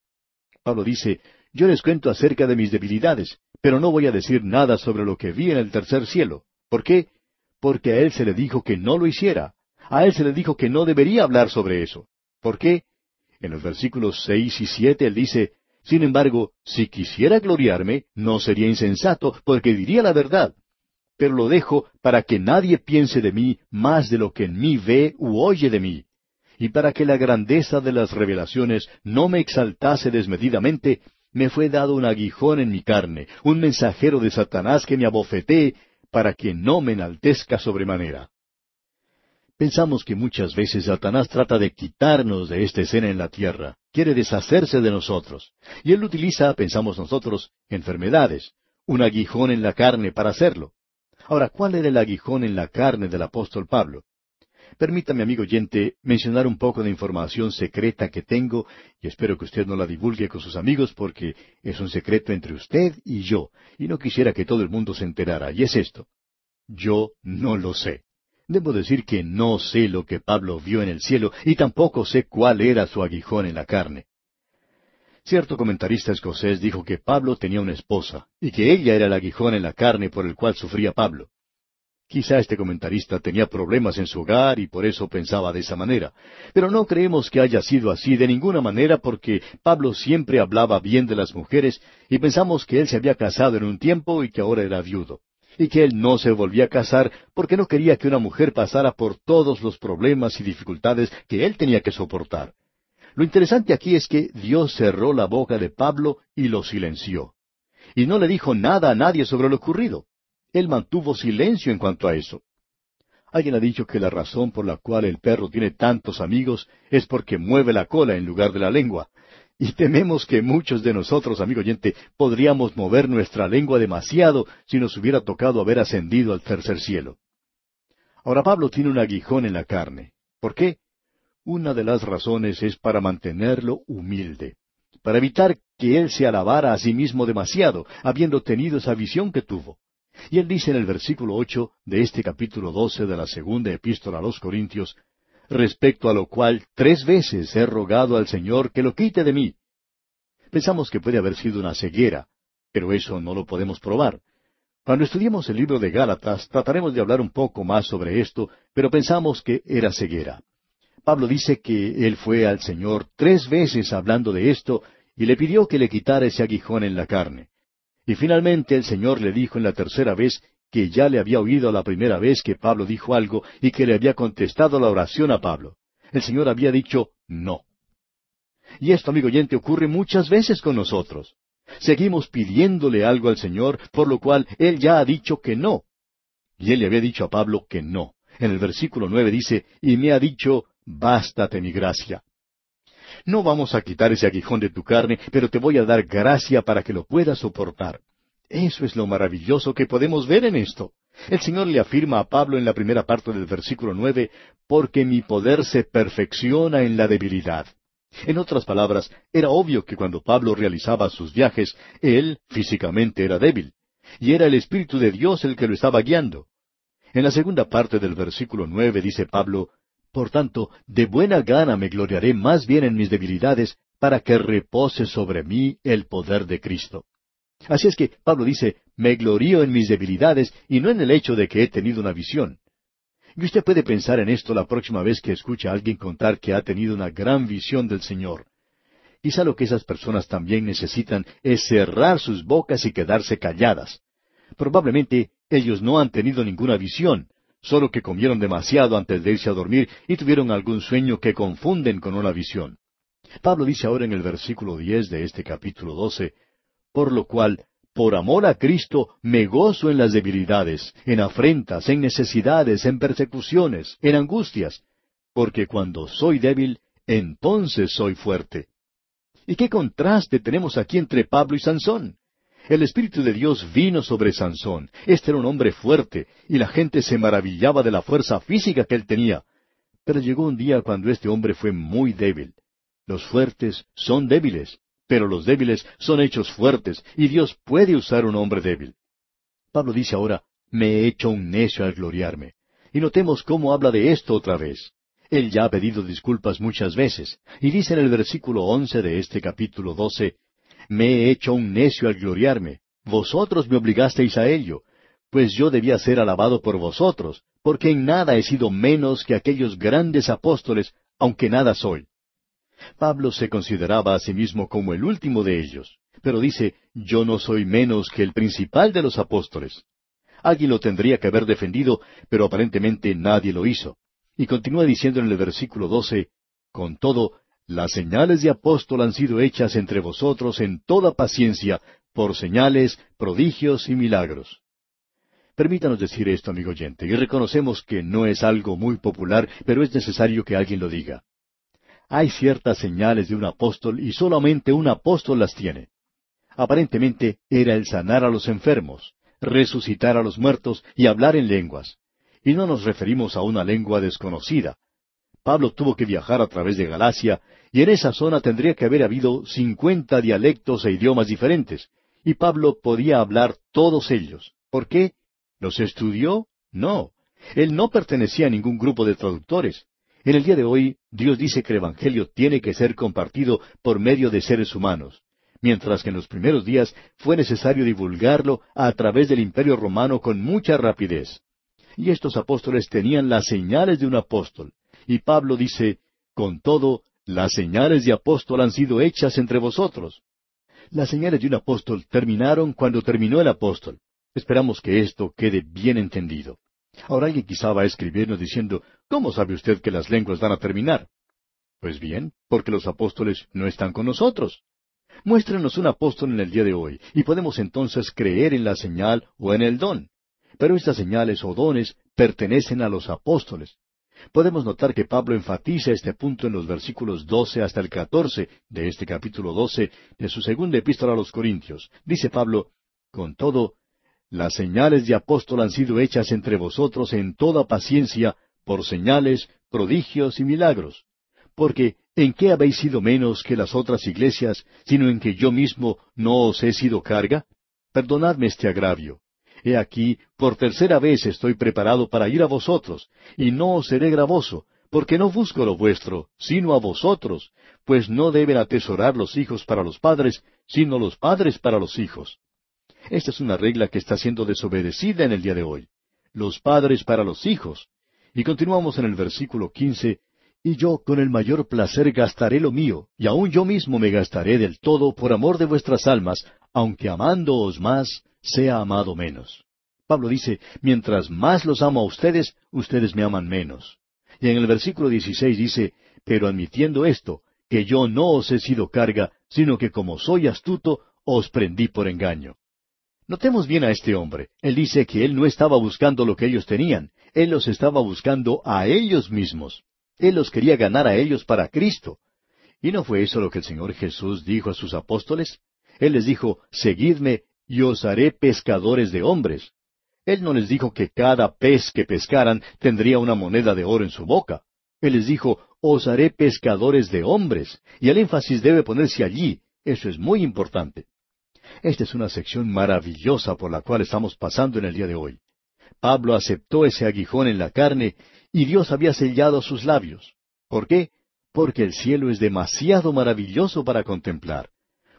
Pablo dice, yo les cuento acerca de mis debilidades, pero no voy a decir nada sobre lo que vi en el tercer cielo. ¿Por qué? Porque a él se le dijo que no lo hiciera. A él se le dijo que no debería hablar sobre eso. ¿Por qué? En los versículos seis y siete él dice, Sin embargo, si quisiera gloriarme, no sería insensato, porque diría la verdad. Pero lo dejo para que nadie piense de mí más de lo que en mí ve u oye de mí y para que la grandeza de las revelaciones no me exaltase desmedidamente, me fue dado un aguijón en mi carne, un mensajero de Satanás que me abofetee, para que no me enaltezca sobremanera. Pensamos que muchas veces Satanás trata de quitarnos de esta escena en la tierra, quiere deshacerse de nosotros, y él utiliza, pensamos nosotros, enfermedades, un aguijón en la carne para hacerlo. Ahora, ¿cuál era el aguijón en la carne del apóstol Pablo? Permítame, amigo oyente, mencionar un poco de información secreta que tengo y espero que usted no la divulgue con sus amigos porque es un secreto entre usted y yo y no quisiera que todo el mundo se enterara. Y es esto. Yo no lo sé. Debo decir que no sé lo que Pablo vio en el cielo y tampoco sé cuál era su aguijón en la carne. Cierto comentarista escocés dijo que Pablo tenía una esposa y que ella era el aguijón en la carne por el cual sufría Pablo. Quizá este comentarista tenía problemas en su hogar y por eso pensaba de esa manera. Pero no creemos que haya sido así de ninguna manera porque Pablo siempre hablaba bien de las mujeres y pensamos que él se había casado en un tiempo y que ahora era viudo. Y que él no se volvía a casar porque no quería que una mujer pasara por todos los problemas y dificultades que él tenía que soportar. Lo interesante aquí es que Dios cerró la boca de Pablo y lo silenció. Y no le dijo nada a nadie sobre lo ocurrido. Él mantuvo silencio en cuanto a eso. Alguien ha dicho que la razón por la cual el perro tiene tantos amigos es porque mueve la cola en lugar de la lengua. Y tememos que muchos de nosotros, amigo oyente, podríamos mover nuestra lengua demasiado si nos hubiera tocado haber ascendido al tercer cielo. Ahora Pablo tiene un aguijón en la carne. ¿Por qué? Una de las razones es para mantenerlo humilde, para evitar que él se alabara a sí mismo demasiado, habiendo tenido esa visión que tuvo. Y él dice en el versículo ocho de este capítulo doce de la segunda epístola a los Corintios, respecto a lo cual tres veces he rogado al Señor que lo quite de mí. Pensamos que puede haber sido una ceguera, pero eso no lo podemos probar. Cuando estudiemos el libro de Gálatas trataremos de hablar un poco más sobre esto, pero pensamos que era ceguera. Pablo dice que él fue al Señor tres veces hablando de esto y le pidió que le quitara ese aguijón en la carne. Y finalmente el Señor le dijo en la tercera vez que ya le había oído la primera vez que Pablo dijo algo y que le había contestado la oración a Pablo. El Señor había dicho no. Y esto, amigo oyente, ocurre muchas veces con nosotros. Seguimos pidiéndole algo al Señor, por lo cual Él ya ha dicho que no. Y Él le había dicho a Pablo que no. En el versículo nueve dice, y me ha dicho, bástate mi gracia. No vamos a quitar ese aguijón de tu carne, pero te voy a dar gracia para que lo puedas soportar. Eso es lo maravilloso que podemos ver en esto. El Señor le afirma a Pablo en la primera parte del versículo nueve, porque mi poder se perfecciona en la debilidad. En otras palabras, era obvio que cuando Pablo realizaba sus viajes, él físicamente era débil, y era el Espíritu de Dios el que lo estaba guiando. En la segunda parte del versículo nueve dice Pablo, por tanto, de buena gana me gloriaré más bien en mis debilidades, para que repose sobre mí el poder de Cristo. Así es que Pablo dice, me glorío en mis debilidades y no en el hecho de que he tenido una visión. Y usted puede pensar en esto la próxima vez que escuche a alguien contar que ha tenido una gran visión del Señor. Quizá lo que esas personas también necesitan es cerrar sus bocas y quedarse calladas. Probablemente ellos no han tenido ninguna visión, solo que comieron demasiado antes de irse a dormir y tuvieron algún sueño que confunden con una visión. Pablo dice ahora en el versículo diez de este capítulo doce, por lo cual, por amor a Cristo, me gozo en las debilidades, en afrentas, en necesidades, en persecuciones, en angustias, porque cuando soy débil, entonces soy fuerte. ¿Y qué contraste tenemos aquí entre Pablo y Sansón? El Espíritu de Dios vino sobre Sansón. Este era un hombre fuerte, y la gente se maravillaba de la fuerza física que él tenía. Pero llegó un día cuando este hombre fue muy débil. Los fuertes son débiles, pero los débiles son hechos fuertes, y Dios puede usar un hombre débil. Pablo dice ahora, me he hecho un necio al gloriarme. Y notemos cómo habla de esto otra vez. Él ya ha pedido disculpas muchas veces, y dice en el versículo once de este capítulo doce, me he hecho un necio al gloriarme. Vosotros me obligasteis a ello, pues yo debía ser alabado por vosotros, porque en nada he sido menos que aquellos grandes apóstoles, aunque nada soy. Pablo se consideraba a sí mismo como el último de ellos, pero dice, yo no soy menos que el principal de los apóstoles. Alguien lo tendría que haber defendido, pero aparentemente nadie lo hizo. Y continúa diciendo en el versículo doce, con todo, las señales de apóstol han sido hechas entre vosotros en toda paciencia, por señales, prodigios y milagros. Permítanos decir esto, amigo oyente, y reconocemos que no es algo muy popular, pero es necesario que alguien lo diga. Hay ciertas señales de un apóstol y solamente un apóstol las tiene. Aparentemente era el sanar a los enfermos, resucitar a los muertos y hablar en lenguas. Y no nos referimos a una lengua desconocida, Pablo tuvo que viajar a través de Galacia, y en esa zona tendría que haber habido cincuenta dialectos e idiomas diferentes, y Pablo podía hablar todos ellos. ¿Por qué? ¿Los estudió? No. Él no pertenecía a ningún grupo de traductores. En el día de hoy, Dios dice que el Evangelio tiene que ser compartido por medio de seres humanos, mientras que en los primeros días fue necesario divulgarlo a través del Imperio romano con mucha rapidez. y estos apóstoles tenían las señales de un apóstol. Y Pablo dice, con todo, las señales de apóstol han sido hechas entre vosotros. Las señales de un apóstol terminaron cuando terminó el apóstol. Esperamos que esto quede bien entendido. Ahora alguien quizá va a escribirnos diciendo, ¿cómo sabe usted que las lenguas van a terminar? Pues bien, porque los apóstoles no están con nosotros. Muéstrenos un apóstol en el día de hoy, y podemos entonces creer en la señal o en el don. Pero estas señales o dones pertenecen a los apóstoles. Podemos notar que Pablo enfatiza este punto en los versículos doce hasta el catorce de este capítulo doce de su segunda epístola a los Corintios. Dice Pablo, Con todo, las señales de apóstol han sido hechas entre vosotros en toda paciencia, por señales, prodigios y milagros. Porque, ¿en qué habéis sido menos que las otras iglesias, sino en que yo mismo no os he sido carga? Perdonadme este agravio. He aquí, por tercera vez estoy preparado para ir a vosotros, y no os seré gravoso, porque no busco lo vuestro, sino a vosotros, pues no deben atesorar los hijos para los padres, sino los padres para los hijos. Esta es una regla que está siendo desobedecida en el día de hoy. Los padres para los hijos. Y continuamos en el versículo quince, y yo con el mayor placer gastaré lo mío, y aun yo mismo me gastaré del todo por amor de vuestras almas, aunque amándoos más, sea amado menos. Pablo dice, mientras más los amo a ustedes, ustedes me aman menos. Y en el versículo 16 dice, pero admitiendo esto, que yo no os he sido carga, sino que como soy astuto, os prendí por engaño. Notemos bien a este hombre. Él dice que él no estaba buscando lo que ellos tenían, él los estaba buscando a ellos mismos. Él los quería ganar a ellos para Cristo. ¿Y no fue eso lo que el Señor Jesús dijo a sus apóstoles? Él les dijo, Seguidme y os haré pescadores de hombres. Él no les dijo que cada pez que pescaran tendría una moneda de oro en su boca. Él les dijo, os haré pescadores de hombres. Y el énfasis debe ponerse allí. Eso es muy importante. Esta es una sección maravillosa por la cual estamos pasando en el día de hoy. Pablo aceptó ese aguijón en la carne y Dios había sellado sus labios. ¿Por qué? Porque el cielo es demasiado maravilloso para contemplar.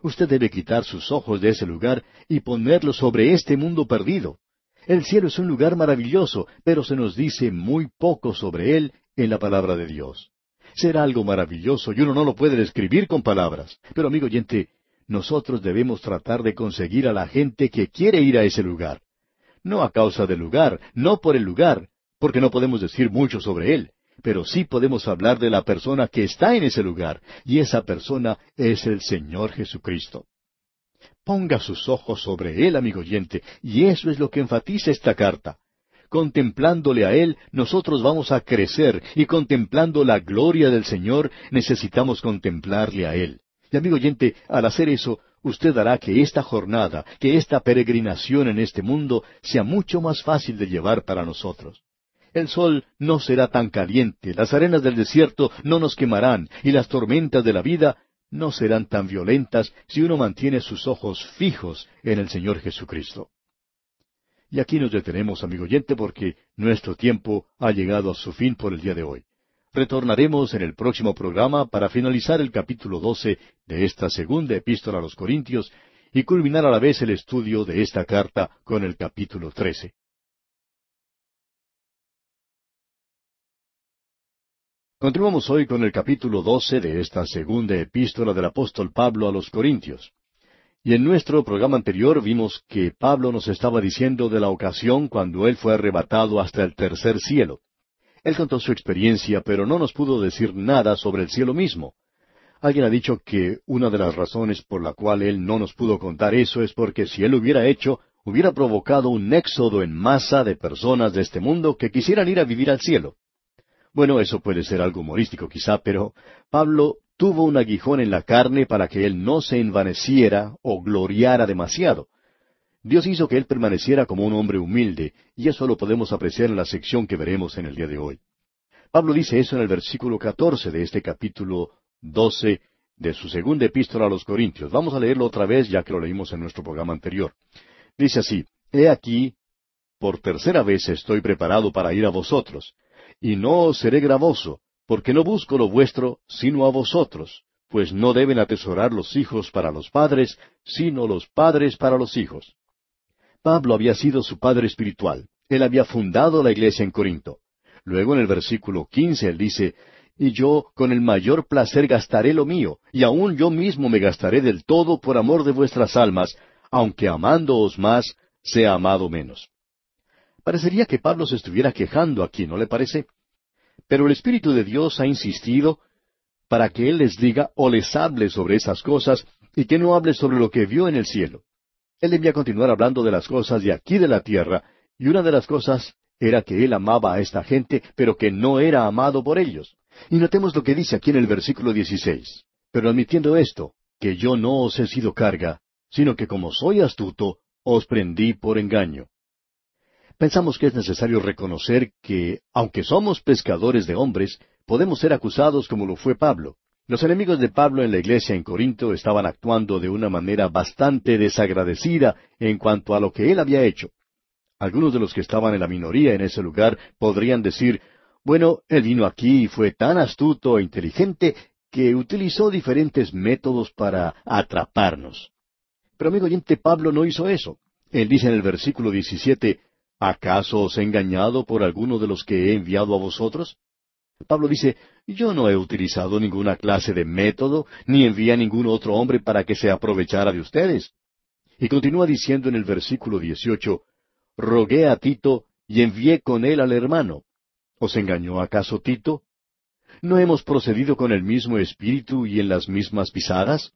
Usted debe quitar sus ojos de ese lugar y ponerlos sobre este mundo perdido. El cielo es un lugar maravilloso, pero se nos dice muy poco sobre él en la palabra de Dios. Será algo maravilloso y uno no lo puede describir con palabras. Pero amigo oyente, nosotros debemos tratar de conseguir a la gente que quiere ir a ese lugar. No a causa del lugar, no por el lugar, porque no podemos decir mucho sobre él, pero sí podemos hablar de la persona que está en ese lugar, y esa persona es el Señor Jesucristo. Ponga sus ojos sobre Él, amigo oyente, y eso es lo que enfatiza esta carta. Contemplándole a Él, nosotros vamos a crecer, y contemplando la gloria del Señor, necesitamos contemplarle a Él. Y amigo oyente, al hacer eso, usted hará que esta jornada, que esta peregrinación en este mundo sea mucho más fácil de llevar para nosotros. El sol no será tan caliente, las arenas del desierto no nos quemarán, y las tormentas de la vida no serán tan violentas si uno mantiene sus ojos fijos en el Señor Jesucristo. Y aquí nos detenemos, amigo oyente, porque nuestro tiempo ha llegado a su fin por el día de hoy. Retornaremos en el próximo programa para finalizar el capítulo 12 de esta segunda epístola a los Corintios y culminar a la vez el estudio de esta carta con el capítulo 13. Continuamos hoy con el capítulo doce de esta segunda epístola del apóstol Pablo a los Corintios. Y en nuestro programa anterior vimos que Pablo nos estaba diciendo de la ocasión cuando él fue arrebatado hasta el tercer cielo. Él contó su experiencia, pero no nos pudo decir nada sobre el cielo mismo. Alguien ha dicho que una de las razones por la cual él no nos pudo contar eso es porque si él hubiera hecho, hubiera provocado un éxodo en masa de personas de este mundo que quisieran ir a vivir al cielo. Bueno, eso puede ser algo humorístico quizá, pero Pablo tuvo un aguijón en la carne para que él no se envaneciera o gloriara demasiado. Dios hizo que él permaneciera como un hombre humilde, y eso lo podemos apreciar en la sección que veremos en el día de hoy. Pablo dice eso en el versículo catorce de este capítulo doce de su segunda epístola a los Corintios. Vamos a leerlo otra vez ya que lo leímos en nuestro programa anterior. Dice así, He aquí, por tercera vez estoy preparado para ir a vosotros, y no os seré gravoso, porque no busco lo vuestro, sino a vosotros, pues no deben atesorar los hijos para los padres, sino los padres para los hijos. Pablo había sido su padre espiritual. Él había fundado la iglesia en Corinto. Luego en el versículo quince él dice, y yo con el mayor placer gastaré lo mío, y aun yo mismo me gastaré del todo por amor de vuestras almas, aunque amándoos más, sea amado menos. Parecería que Pablo se estuviera quejando aquí, ¿no le parece? Pero el Espíritu de Dios ha insistido para que Él les diga o les hable sobre esas cosas y que no hable sobre lo que vio en el cielo. Él debía continuar hablando de las cosas de aquí de la tierra, y una de las cosas era que él amaba a esta gente, pero que no era amado por ellos. Y notemos lo que dice aquí en el versículo 16. Pero admitiendo esto, que yo no os he sido carga, sino que como soy astuto, os prendí por engaño. Pensamos que es necesario reconocer que, aunque somos pescadores de hombres, podemos ser acusados como lo fue Pablo. Los enemigos de Pablo en la iglesia en Corinto estaban actuando de una manera bastante desagradecida en cuanto a lo que él había hecho. Algunos de los que estaban en la minoría en ese lugar podrían decir, bueno, él vino aquí y fue tan astuto e inteligente que utilizó diferentes métodos para atraparnos. Pero amigo oyente, Pablo no hizo eso. Él dice en el versículo 17, ¿acaso os he engañado por alguno de los que he enviado a vosotros? Pablo dice, yo no he utilizado ninguna clase de método, ni envié a ningún otro hombre para que se aprovechara de ustedes. Y continúa diciendo en el versículo 18, rogué a Tito y envié con él al hermano. ¿Os engañó acaso Tito? ¿No hemos procedido con el mismo espíritu y en las mismas pisadas?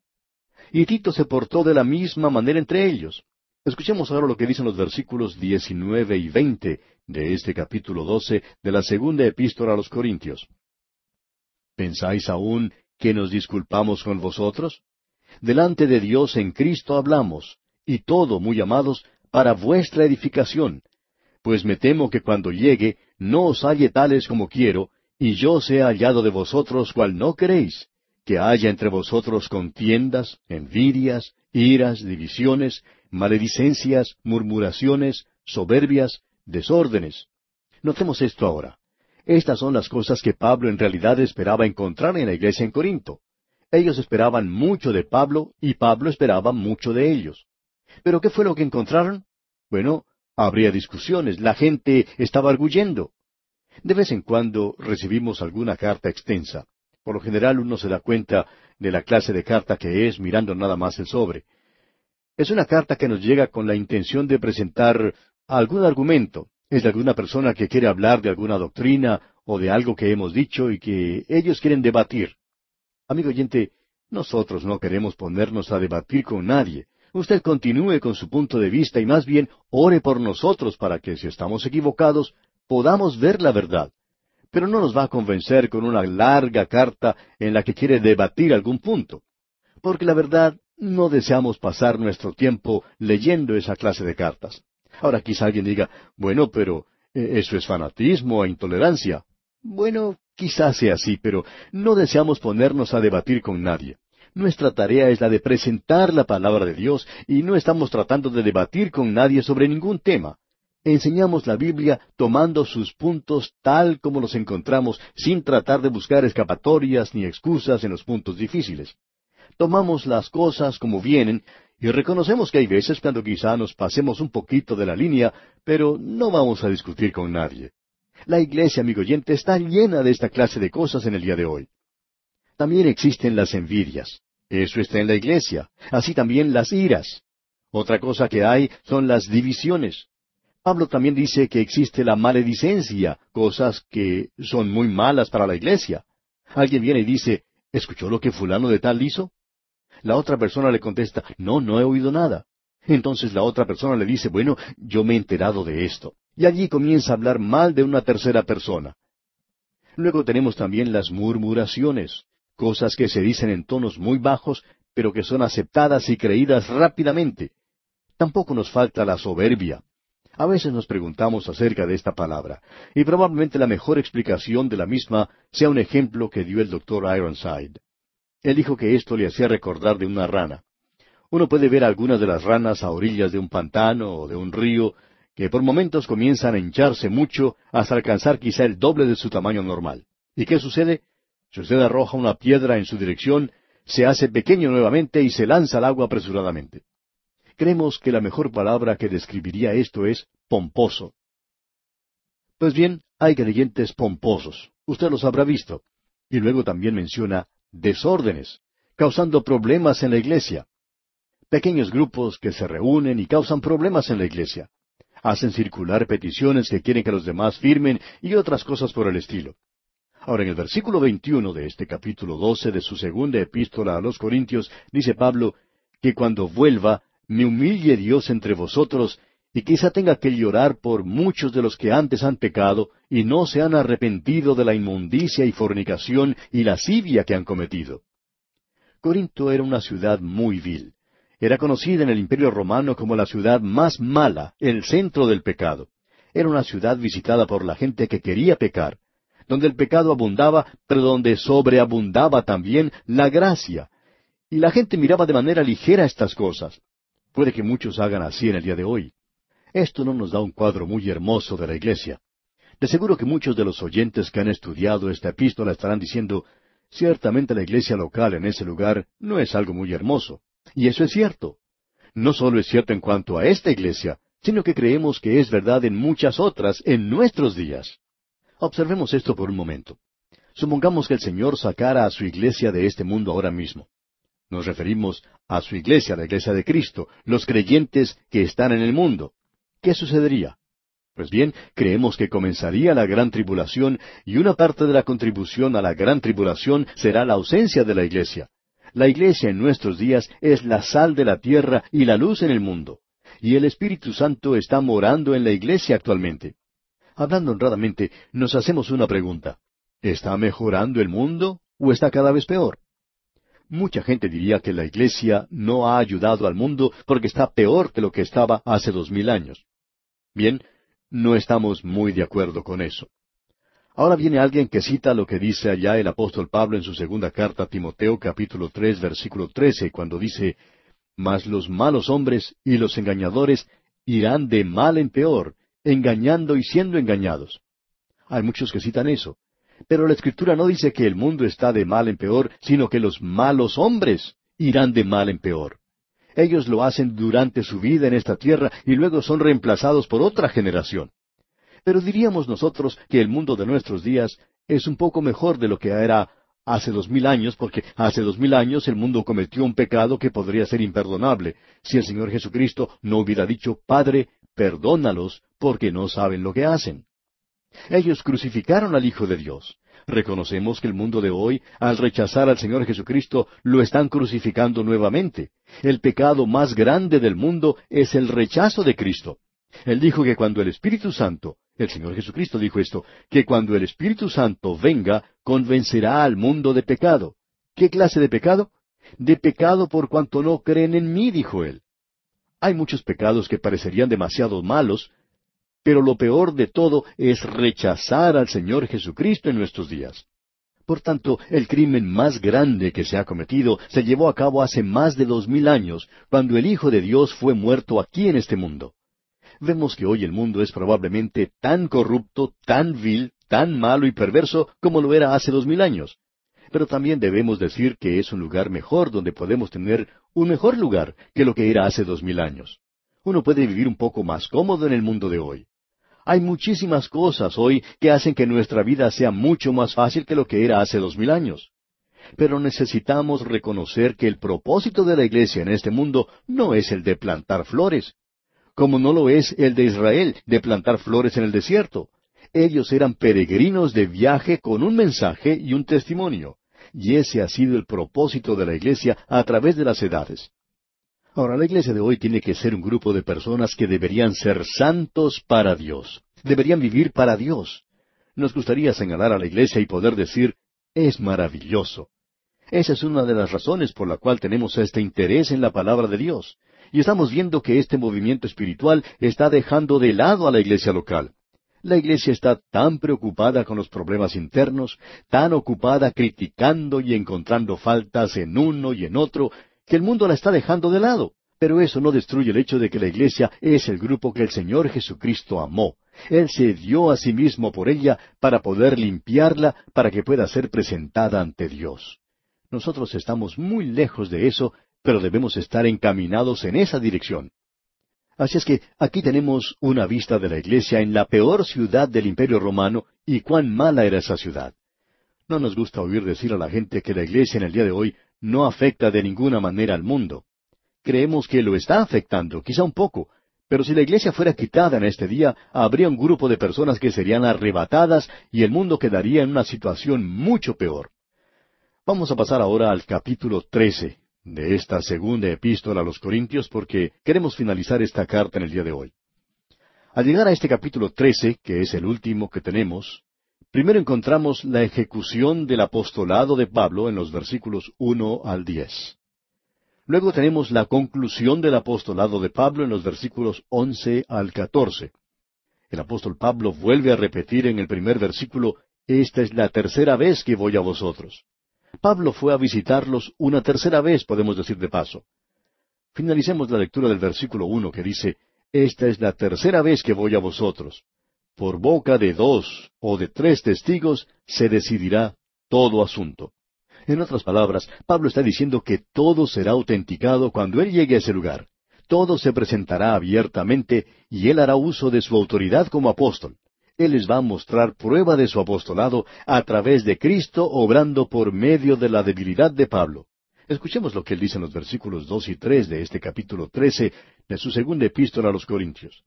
Y Tito se portó de la misma manera entre ellos. Escuchemos ahora lo que dicen los versículos diecinueve y veinte de este capítulo doce de la segunda epístola a los Corintios. ¿Pensáis aún que nos disculpamos con vosotros? Delante de Dios en Cristo hablamos, y todo, muy amados, para vuestra edificación. Pues me temo que cuando llegue no os halle tales como quiero, y yo sea hallado de vosotros cual no queréis, que haya entre vosotros contiendas, envidias, iras, divisiones, maledicencias, murmuraciones, soberbias, desórdenes. Notemos esto ahora. Estas son las cosas que Pablo en realidad esperaba encontrar en la iglesia en Corinto. Ellos esperaban mucho de Pablo y Pablo esperaba mucho de ellos. Pero ¿qué fue lo que encontraron? Bueno, habría discusiones, la gente estaba arguyendo. De vez en cuando recibimos alguna carta extensa. Por lo general uno se da cuenta de la clase de carta que es mirando nada más el sobre. Es una carta que nos llega con la intención de presentar algún argumento. Es de alguna persona que quiere hablar de alguna doctrina o de algo que hemos dicho y que ellos quieren debatir. Amigo oyente, nosotros no queremos ponernos a debatir con nadie. Usted continúe con su punto de vista y más bien ore por nosotros para que si estamos equivocados podamos ver la verdad. Pero no nos va a convencer con una larga carta en la que quiere debatir algún punto. Porque la verdad no deseamos pasar nuestro tiempo leyendo esa clase de cartas. Ahora quizá alguien diga, bueno, pero eh, eso es fanatismo e intolerancia. Bueno, quizás sea así, pero no deseamos ponernos a debatir con nadie. Nuestra tarea es la de presentar la palabra de Dios y no estamos tratando de debatir con nadie sobre ningún tema. Enseñamos la Biblia tomando sus puntos tal como los encontramos sin tratar de buscar escapatorias ni excusas en los puntos difíciles. Tomamos las cosas como vienen y reconocemos que hay veces cuando quizá nos pasemos un poquito de la línea, pero no vamos a discutir con nadie. La iglesia, amigo oyente, está llena de esta clase de cosas en el día de hoy. También existen las envidias. Eso está en la iglesia. Así también las iras. Otra cosa que hay son las divisiones. Pablo también dice que existe la maledicencia, cosas que son muy malas para la iglesia. Alguien viene y dice, ¿escuchó lo que fulano de tal hizo? La otra persona le contesta, no, no he oído nada. Entonces la otra persona le dice, bueno, yo me he enterado de esto. Y allí comienza a hablar mal de una tercera persona. Luego tenemos también las murmuraciones, cosas que se dicen en tonos muy bajos, pero que son aceptadas y creídas rápidamente. Tampoco nos falta la soberbia. A veces nos preguntamos acerca de esta palabra, y probablemente la mejor explicación de la misma sea un ejemplo que dio el doctor Ironside. Él dijo que esto le hacía recordar de una rana. Uno puede ver algunas de las ranas a orillas de un pantano o de un río que por momentos comienzan a hincharse mucho hasta alcanzar quizá el doble de su tamaño normal. ¿Y qué sucede? Si usted arroja una piedra en su dirección, se hace pequeño nuevamente y se lanza al agua apresuradamente. Creemos que la mejor palabra que describiría esto es pomposo. Pues bien, hay creyentes pomposos, usted los habrá visto. Y luego también menciona desórdenes, causando problemas en la iglesia. Pequeños grupos que se reúnen y causan problemas en la iglesia. Hacen circular peticiones que quieren que los demás firmen y otras cosas por el estilo. Ahora, en el versículo 21 de este capítulo 12 de su segunda epístola a los Corintios, dice Pablo, que cuando vuelva, me humille Dios entre vosotros, y quizá tenga que llorar por muchos de los que antes han pecado y no se han arrepentido de la inmundicia y fornicación y lascivia que han cometido. Corinto era una ciudad muy vil. Era conocida en el Imperio Romano como la ciudad más mala, el centro del pecado. Era una ciudad visitada por la gente que quería pecar, donde el pecado abundaba, pero donde sobreabundaba también la gracia. Y la gente miraba de manera ligera estas cosas. Puede que muchos hagan así en el día de hoy. Esto no nos da un cuadro muy hermoso de la iglesia. De seguro que muchos de los oyentes que han estudiado esta epístola estarán diciendo, ciertamente la iglesia local en ese lugar no es algo muy hermoso. Y eso es cierto. No solo es cierto en cuanto a esta iglesia, sino que creemos que es verdad en muchas otras en nuestros días. Observemos esto por un momento. Supongamos que el Señor sacara a su iglesia de este mundo ahora mismo. Nos referimos a su iglesia, la iglesia de Cristo, los creyentes que están en el mundo. ¿Qué sucedería? Pues bien, creemos que comenzaría la gran tribulación y una parte de la contribución a la gran tribulación será la ausencia de la iglesia. La iglesia en nuestros días es la sal de la tierra y la luz en el mundo. Y el Espíritu Santo está morando en la iglesia actualmente. Hablando honradamente, nos hacemos una pregunta. ¿Está mejorando el mundo o está cada vez peor? Mucha gente diría que la iglesia no ha ayudado al mundo porque está peor que lo que estaba hace dos mil años. Bien, no estamos muy de acuerdo con eso. Ahora viene alguien que cita lo que dice allá el apóstol Pablo en su segunda carta a Timoteo capítulo tres versículo trece cuando dice, Mas los malos hombres y los engañadores irán de mal en peor, engañando y siendo engañados. Hay muchos que citan eso. Pero la Escritura no dice que el mundo está de mal en peor, sino que los malos hombres irán de mal en peor. Ellos lo hacen durante su vida en esta tierra y luego son reemplazados por otra generación. Pero diríamos nosotros que el mundo de nuestros días es un poco mejor de lo que era hace dos mil años, porque hace dos mil años el mundo cometió un pecado que podría ser imperdonable, si el Señor Jesucristo no hubiera dicho, Padre, perdónalos, porque no saben lo que hacen. Ellos crucificaron al Hijo de Dios. Reconocemos que el mundo de hoy, al rechazar al Señor Jesucristo, lo están crucificando nuevamente. El pecado más grande del mundo es el rechazo de Cristo. Él dijo que cuando el Espíritu Santo, el Señor Jesucristo dijo esto, que cuando el Espíritu Santo venga, convencerá al mundo de pecado. ¿Qué clase de pecado? De pecado por cuanto no creen en mí, dijo él. Hay muchos pecados que parecerían demasiado malos, pero lo peor de todo es rechazar al Señor Jesucristo en nuestros días. Por tanto, el crimen más grande que se ha cometido se llevó a cabo hace más de dos mil años, cuando el Hijo de Dios fue muerto aquí en este mundo. Vemos que hoy el mundo es probablemente tan corrupto, tan vil, tan malo y perverso como lo era hace dos mil años. Pero también debemos decir que es un lugar mejor donde podemos tener un mejor lugar que lo que era hace dos mil años. Uno puede vivir un poco más cómodo en el mundo de hoy. Hay muchísimas cosas hoy que hacen que nuestra vida sea mucho más fácil que lo que era hace dos mil años. Pero necesitamos reconocer que el propósito de la iglesia en este mundo no es el de plantar flores, como no lo es el de Israel de plantar flores en el desierto. Ellos eran peregrinos de viaje con un mensaje y un testimonio, y ese ha sido el propósito de la iglesia a través de las edades. Ahora, la iglesia de hoy tiene que ser un grupo de personas que deberían ser santos para Dios. Deberían vivir para Dios. Nos gustaría señalar a la iglesia y poder decir, es maravilloso. Esa es una de las razones por la cual tenemos este interés en la palabra de Dios. Y estamos viendo que este movimiento espiritual está dejando de lado a la iglesia local. La iglesia está tan preocupada con los problemas internos, tan ocupada criticando y encontrando faltas en uno y en otro, que el mundo la está dejando de lado. Pero eso no destruye el hecho de que la iglesia es el grupo que el Señor Jesucristo amó. Él se dio a sí mismo por ella para poder limpiarla, para que pueda ser presentada ante Dios. Nosotros estamos muy lejos de eso, pero debemos estar encaminados en esa dirección. Así es que aquí tenemos una vista de la iglesia en la peor ciudad del imperio romano y cuán mala era esa ciudad. No nos gusta oír decir a la gente que la iglesia en el día de hoy no afecta de ninguna manera al mundo. Creemos que lo está afectando, quizá un poco, pero si la iglesia fuera quitada en este día, habría un grupo de personas que serían arrebatadas y el mundo quedaría en una situación mucho peor. Vamos a pasar ahora al capítulo 13 de esta segunda epístola a los Corintios porque queremos finalizar esta carta en el día de hoy. Al llegar a este capítulo 13, que es el último que tenemos, primero encontramos la ejecución del apostolado de Pablo en los versículos uno al diez. Luego tenemos la conclusión del apostolado de Pablo en los versículos once al catorce. El apóstol Pablo vuelve a repetir en el primer versículo, Esta es la tercera vez que voy a vosotros. Pablo fue a visitarlos una tercera vez, podemos decir de paso. Finalicemos la lectura del versículo uno que dice, Esta es la tercera vez que voy a vosotros. Por boca de dos o de tres testigos se decidirá todo asunto. En otras palabras, Pablo está diciendo que todo será autenticado cuando él llegue a ese lugar. Todo se presentará abiertamente y él hará uso de su autoridad como apóstol. Él les va a mostrar prueba de su apostolado a través de Cristo obrando por medio de la debilidad de Pablo. Escuchemos lo que él dice en los versículos dos y tres de este capítulo trece de su segunda epístola a los Corintios.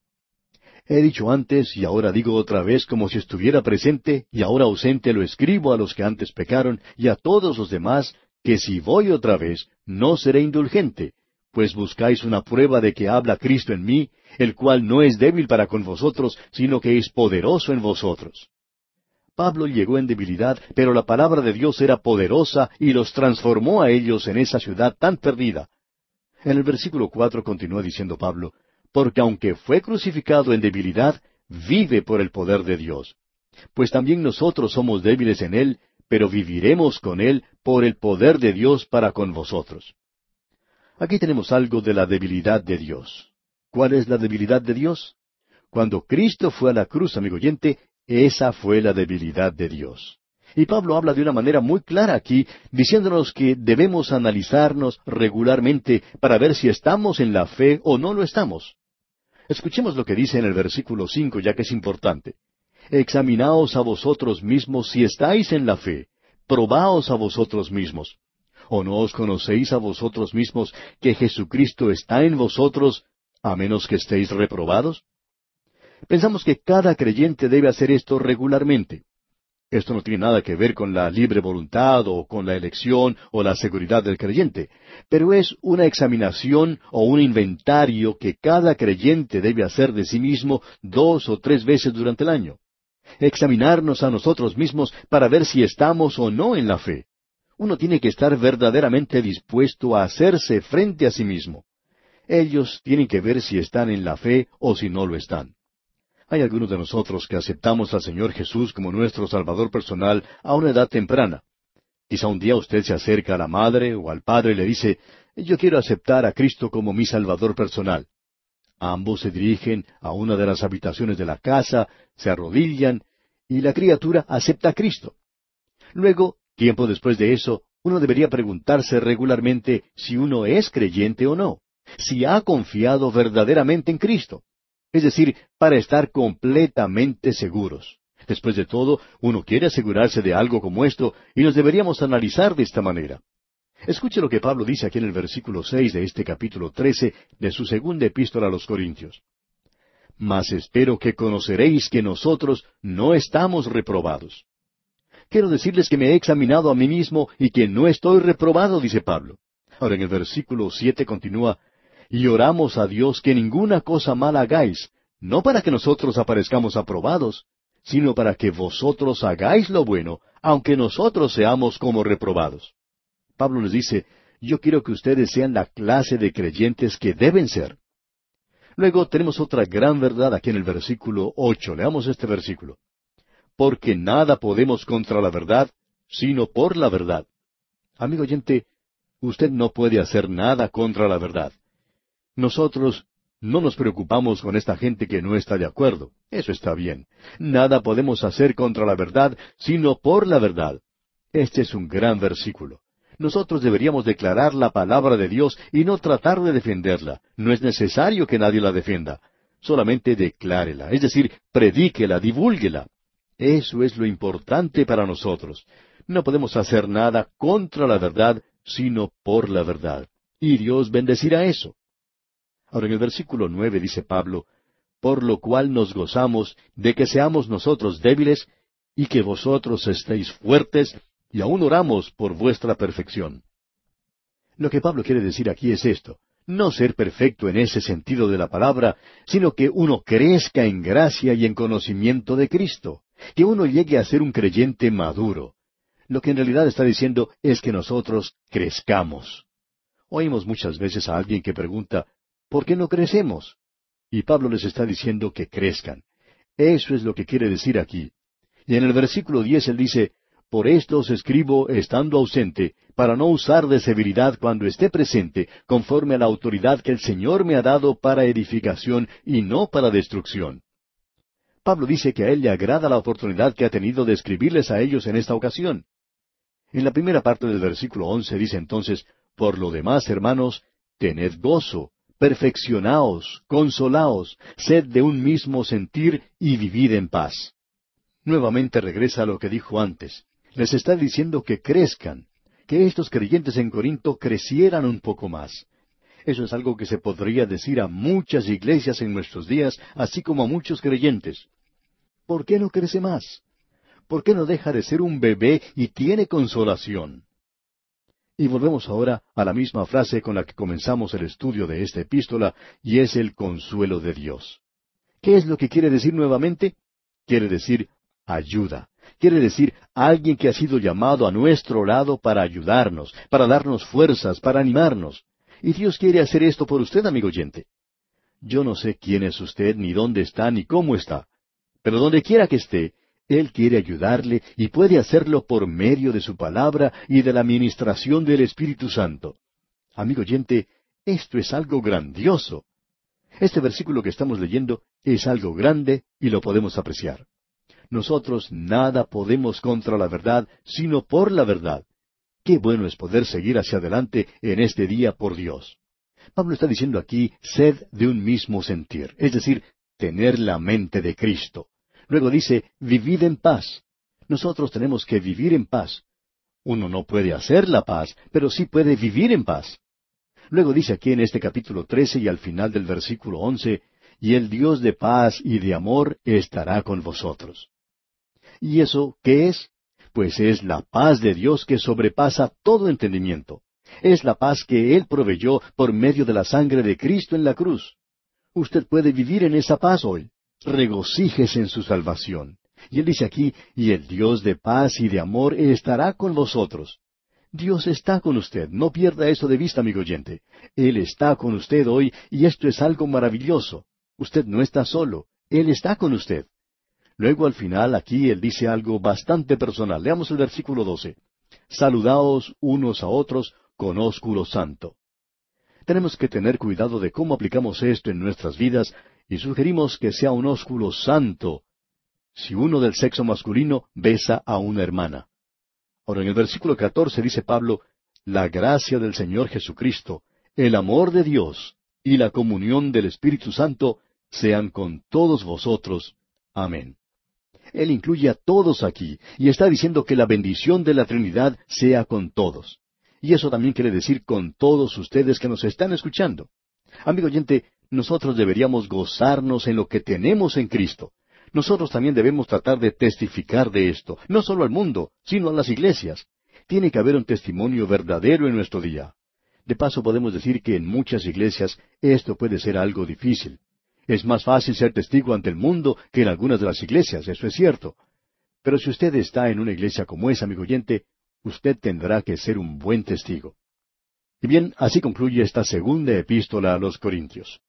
He dicho antes y ahora digo otra vez como si estuviera presente y ahora ausente lo escribo a los que antes pecaron y a todos los demás, que si voy otra vez no seré indulgente, pues buscáis una prueba de que habla Cristo en mí, el cual no es débil para con vosotros, sino que es poderoso en vosotros. Pablo llegó en debilidad, pero la palabra de Dios era poderosa y los transformó a ellos en esa ciudad tan perdida. En el versículo cuatro continúa diciendo Pablo, porque aunque fue crucificado en debilidad, vive por el poder de Dios. Pues también nosotros somos débiles en Él, pero viviremos con Él por el poder de Dios para con vosotros. Aquí tenemos algo de la debilidad de Dios. ¿Cuál es la debilidad de Dios? Cuando Cristo fue a la cruz, amigo oyente, esa fue la debilidad de Dios. Y Pablo habla de una manera muy clara aquí, diciéndonos que debemos analizarnos regularmente para ver si estamos en la fe o no lo estamos. Escuchemos lo que dice en el versículo cinco, ya que es importante. Examinaos a vosotros mismos si estáis en la fe. Probaos a vosotros mismos. ¿O no os conocéis a vosotros mismos que Jesucristo está en vosotros, a menos que estéis reprobados? Pensamos que cada creyente debe hacer esto regularmente. Esto no tiene nada que ver con la libre voluntad o con la elección o la seguridad del creyente, pero es una examinación o un inventario que cada creyente debe hacer de sí mismo dos o tres veces durante el año. Examinarnos a nosotros mismos para ver si estamos o no en la fe. Uno tiene que estar verdaderamente dispuesto a hacerse frente a sí mismo. Ellos tienen que ver si están en la fe o si no lo están. Hay algunos de nosotros que aceptamos al Señor Jesús como nuestro Salvador personal a una edad temprana. Quizá un día usted se acerca a la madre o al padre y le dice, yo quiero aceptar a Cristo como mi Salvador personal. Ambos se dirigen a una de las habitaciones de la casa, se arrodillan, y la criatura acepta a Cristo. Luego Tiempo después de eso, uno debería preguntarse regularmente si uno es creyente o no, si ha confiado verdaderamente en Cristo. Es decir, para estar completamente seguros. Después de todo, uno quiere asegurarse de algo como esto y nos deberíamos analizar de esta manera. Escuche lo que Pablo dice aquí en el versículo seis de este capítulo trece de su segunda epístola a los Corintios. Mas espero que conoceréis que nosotros no estamos reprobados. Quiero decirles que me he examinado a mí mismo y que no estoy reprobado, dice Pablo. Ahora en el versículo siete continúa, y oramos a Dios que ninguna cosa mala hagáis, no para que nosotros aparezcamos aprobados, sino para que vosotros hagáis lo bueno, aunque nosotros seamos como reprobados. Pablo les dice, yo quiero que ustedes sean la clase de creyentes que deben ser. Luego tenemos otra gran verdad aquí en el versículo ocho. Leamos este versículo porque nada podemos contra la verdad, sino por la verdad. Amigo oyente, usted no puede hacer nada contra la verdad. Nosotros no nos preocupamos con esta gente que no está de acuerdo. Eso está bien. Nada podemos hacer contra la verdad, sino por la verdad. Este es un gran versículo. Nosotros deberíamos declarar la palabra de Dios y no tratar de defenderla. No es necesario que nadie la defienda. Solamente declárela, es decir, predíquela, divúlguela. Eso es lo importante para nosotros. No podemos hacer nada contra la verdad, sino por la verdad. Y Dios bendecirá eso. Ahora en el versículo nueve dice Pablo, por lo cual nos gozamos de que seamos nosotros débiles y que vosotros estéis fuertes, y aún oramos por vuestra perfección. Lo que Pablo quiere decir aquí es esto, no ser perfecto en ese sentido de la palabra, sino que uno crezca en gracia y en conocimiento de Cristo, que uno llegue a ser un creyente maduro. Lo que en realidad está diciendo es que nosotros crezcamos. Oímos muchas veces a alguien que pregunta, ¿por qué no crecemos? Y Pablo les está diciendo que crezcan. Eso es lo que quiere decir aquí. Y en el versículo diez él dice, por esto os escribo estando ausente, para no usar de severidad cuando esté presente, conforme a la autoridad que el Señor me ha dado para edificación y no para destrucción. Pablo dice que a él le agrada la oportunidad que ha tenido de escribirles a ellos en esta ocasión. En la primera parte del versículo once dice entonces, Por lo demás, hermanos, tened gozo, perfeccionaos, consolaos, sed de un mismo sentir y vivid en paz. Nuevamente regresa a lo que dijo antes les está diciendo que crezcan, que estos creyentes en Corinto crecieran un poco más. Eso es algo que se podría decir a muchas iglesias en nuestros días, así como a muchos creyentes. ¿Por qué no crece más? ¿Por qué no deja de ser un bebé y tiene consolación? Y volvemos ahora a la misma frase con la que comenzamos el estudio de esta epístola, y es el consuelo de Dios. ¿Qué es lo que quiere decir nuevamente? Quiere decir ayuda. Quiere decir alguien que ha sido llamado a nuestro lado para ayudarnos, para darnos fuerzas, para animarnos. Y Dios quiere hacer esto por usted, amigo oyente. Yo no sé quién es usted, ni dónde está, ni cómo está. Pero donde quiera que esté, Él quiere ayudarle y puede hacerlo por medio de su palabra y de la administración del Espíritu Santo. Amigo oyente, esto es algo grandioso. Este versículo que estamos leyendo es algo grande y lo podemos apreciar. Nosotros nada podemos contra la verdad, sino por la verdad. Qué bueno es poder seguir hacia adelante en este día por Dios. Pablo está diciendo aquí, sed de un mismo sentir, es decir, tener la mente de Cristo. Luego dice, vivid en paz. Nosotros tenemos que vivir en paz. Uno no puede hacer la paz, pero sí puede vivir en paz. Luego dice aquí en este capítulo trece y al final del versículo once, y el Dios de paz y de amor estará con vosotros. ¿Y eso qué es? Pues es la paz de Dios que sobrepasa todo entendimiento. Es la paz que Él proveyó por medio de la sangre de Cristo en la cruz. Usted puede vivir en esa paz hoy. Regocíjese en su salvación. Y Él dice aquí, y el Dios de paz y de amor estará con vosotros. Dios está con usted. No pierda eso de vista, amigo oyente. Él está con usted hoy y esto es algo maravilloso. Usted no está solo. Él está con usted. Luego al final aquí él dice algo bastante personal. Leamos el versículo 12. Saludaos unos a otros con ósculo santo. Tenemos que tener cuidado de cómo aplicamos esto en nuestras vidas y sugerimos que sea un ósculo santo si uno del sexo masculino besa a una hermana. Ahora en el versículo 14 dice Pablo, la gracia del Señor Jesucristo, el amor de Dios y la comunión del Espíritu Santo sean con todos vosotros. Amén. Él incluye a todos aquí y está diciendo que la bendición de la Trinidad sea con todos. Y eso también quiere decir con todos ustedes que nos están escuchando. Amigo oyente, nosotros deberíamos gozarnos en lo que tenemos en Cristo. Nosotros también debemos tratar de testificar de esto, no solo al mundo, sino a las iglesias. Tiene que haber un testimonio verdadero en nuestro día. De paso podemos decir que en muchas iglesias esto puede ser algo difícil. Es más fácil ser testigo ante el mundo que en algunas de las iglesias, eso es cierto. Pero si usted está en una iglesia como esa, amigo oyente, usted tendrá que ser un buen testigo. Y bien, así concluye esta segunda epístola a los Corintios.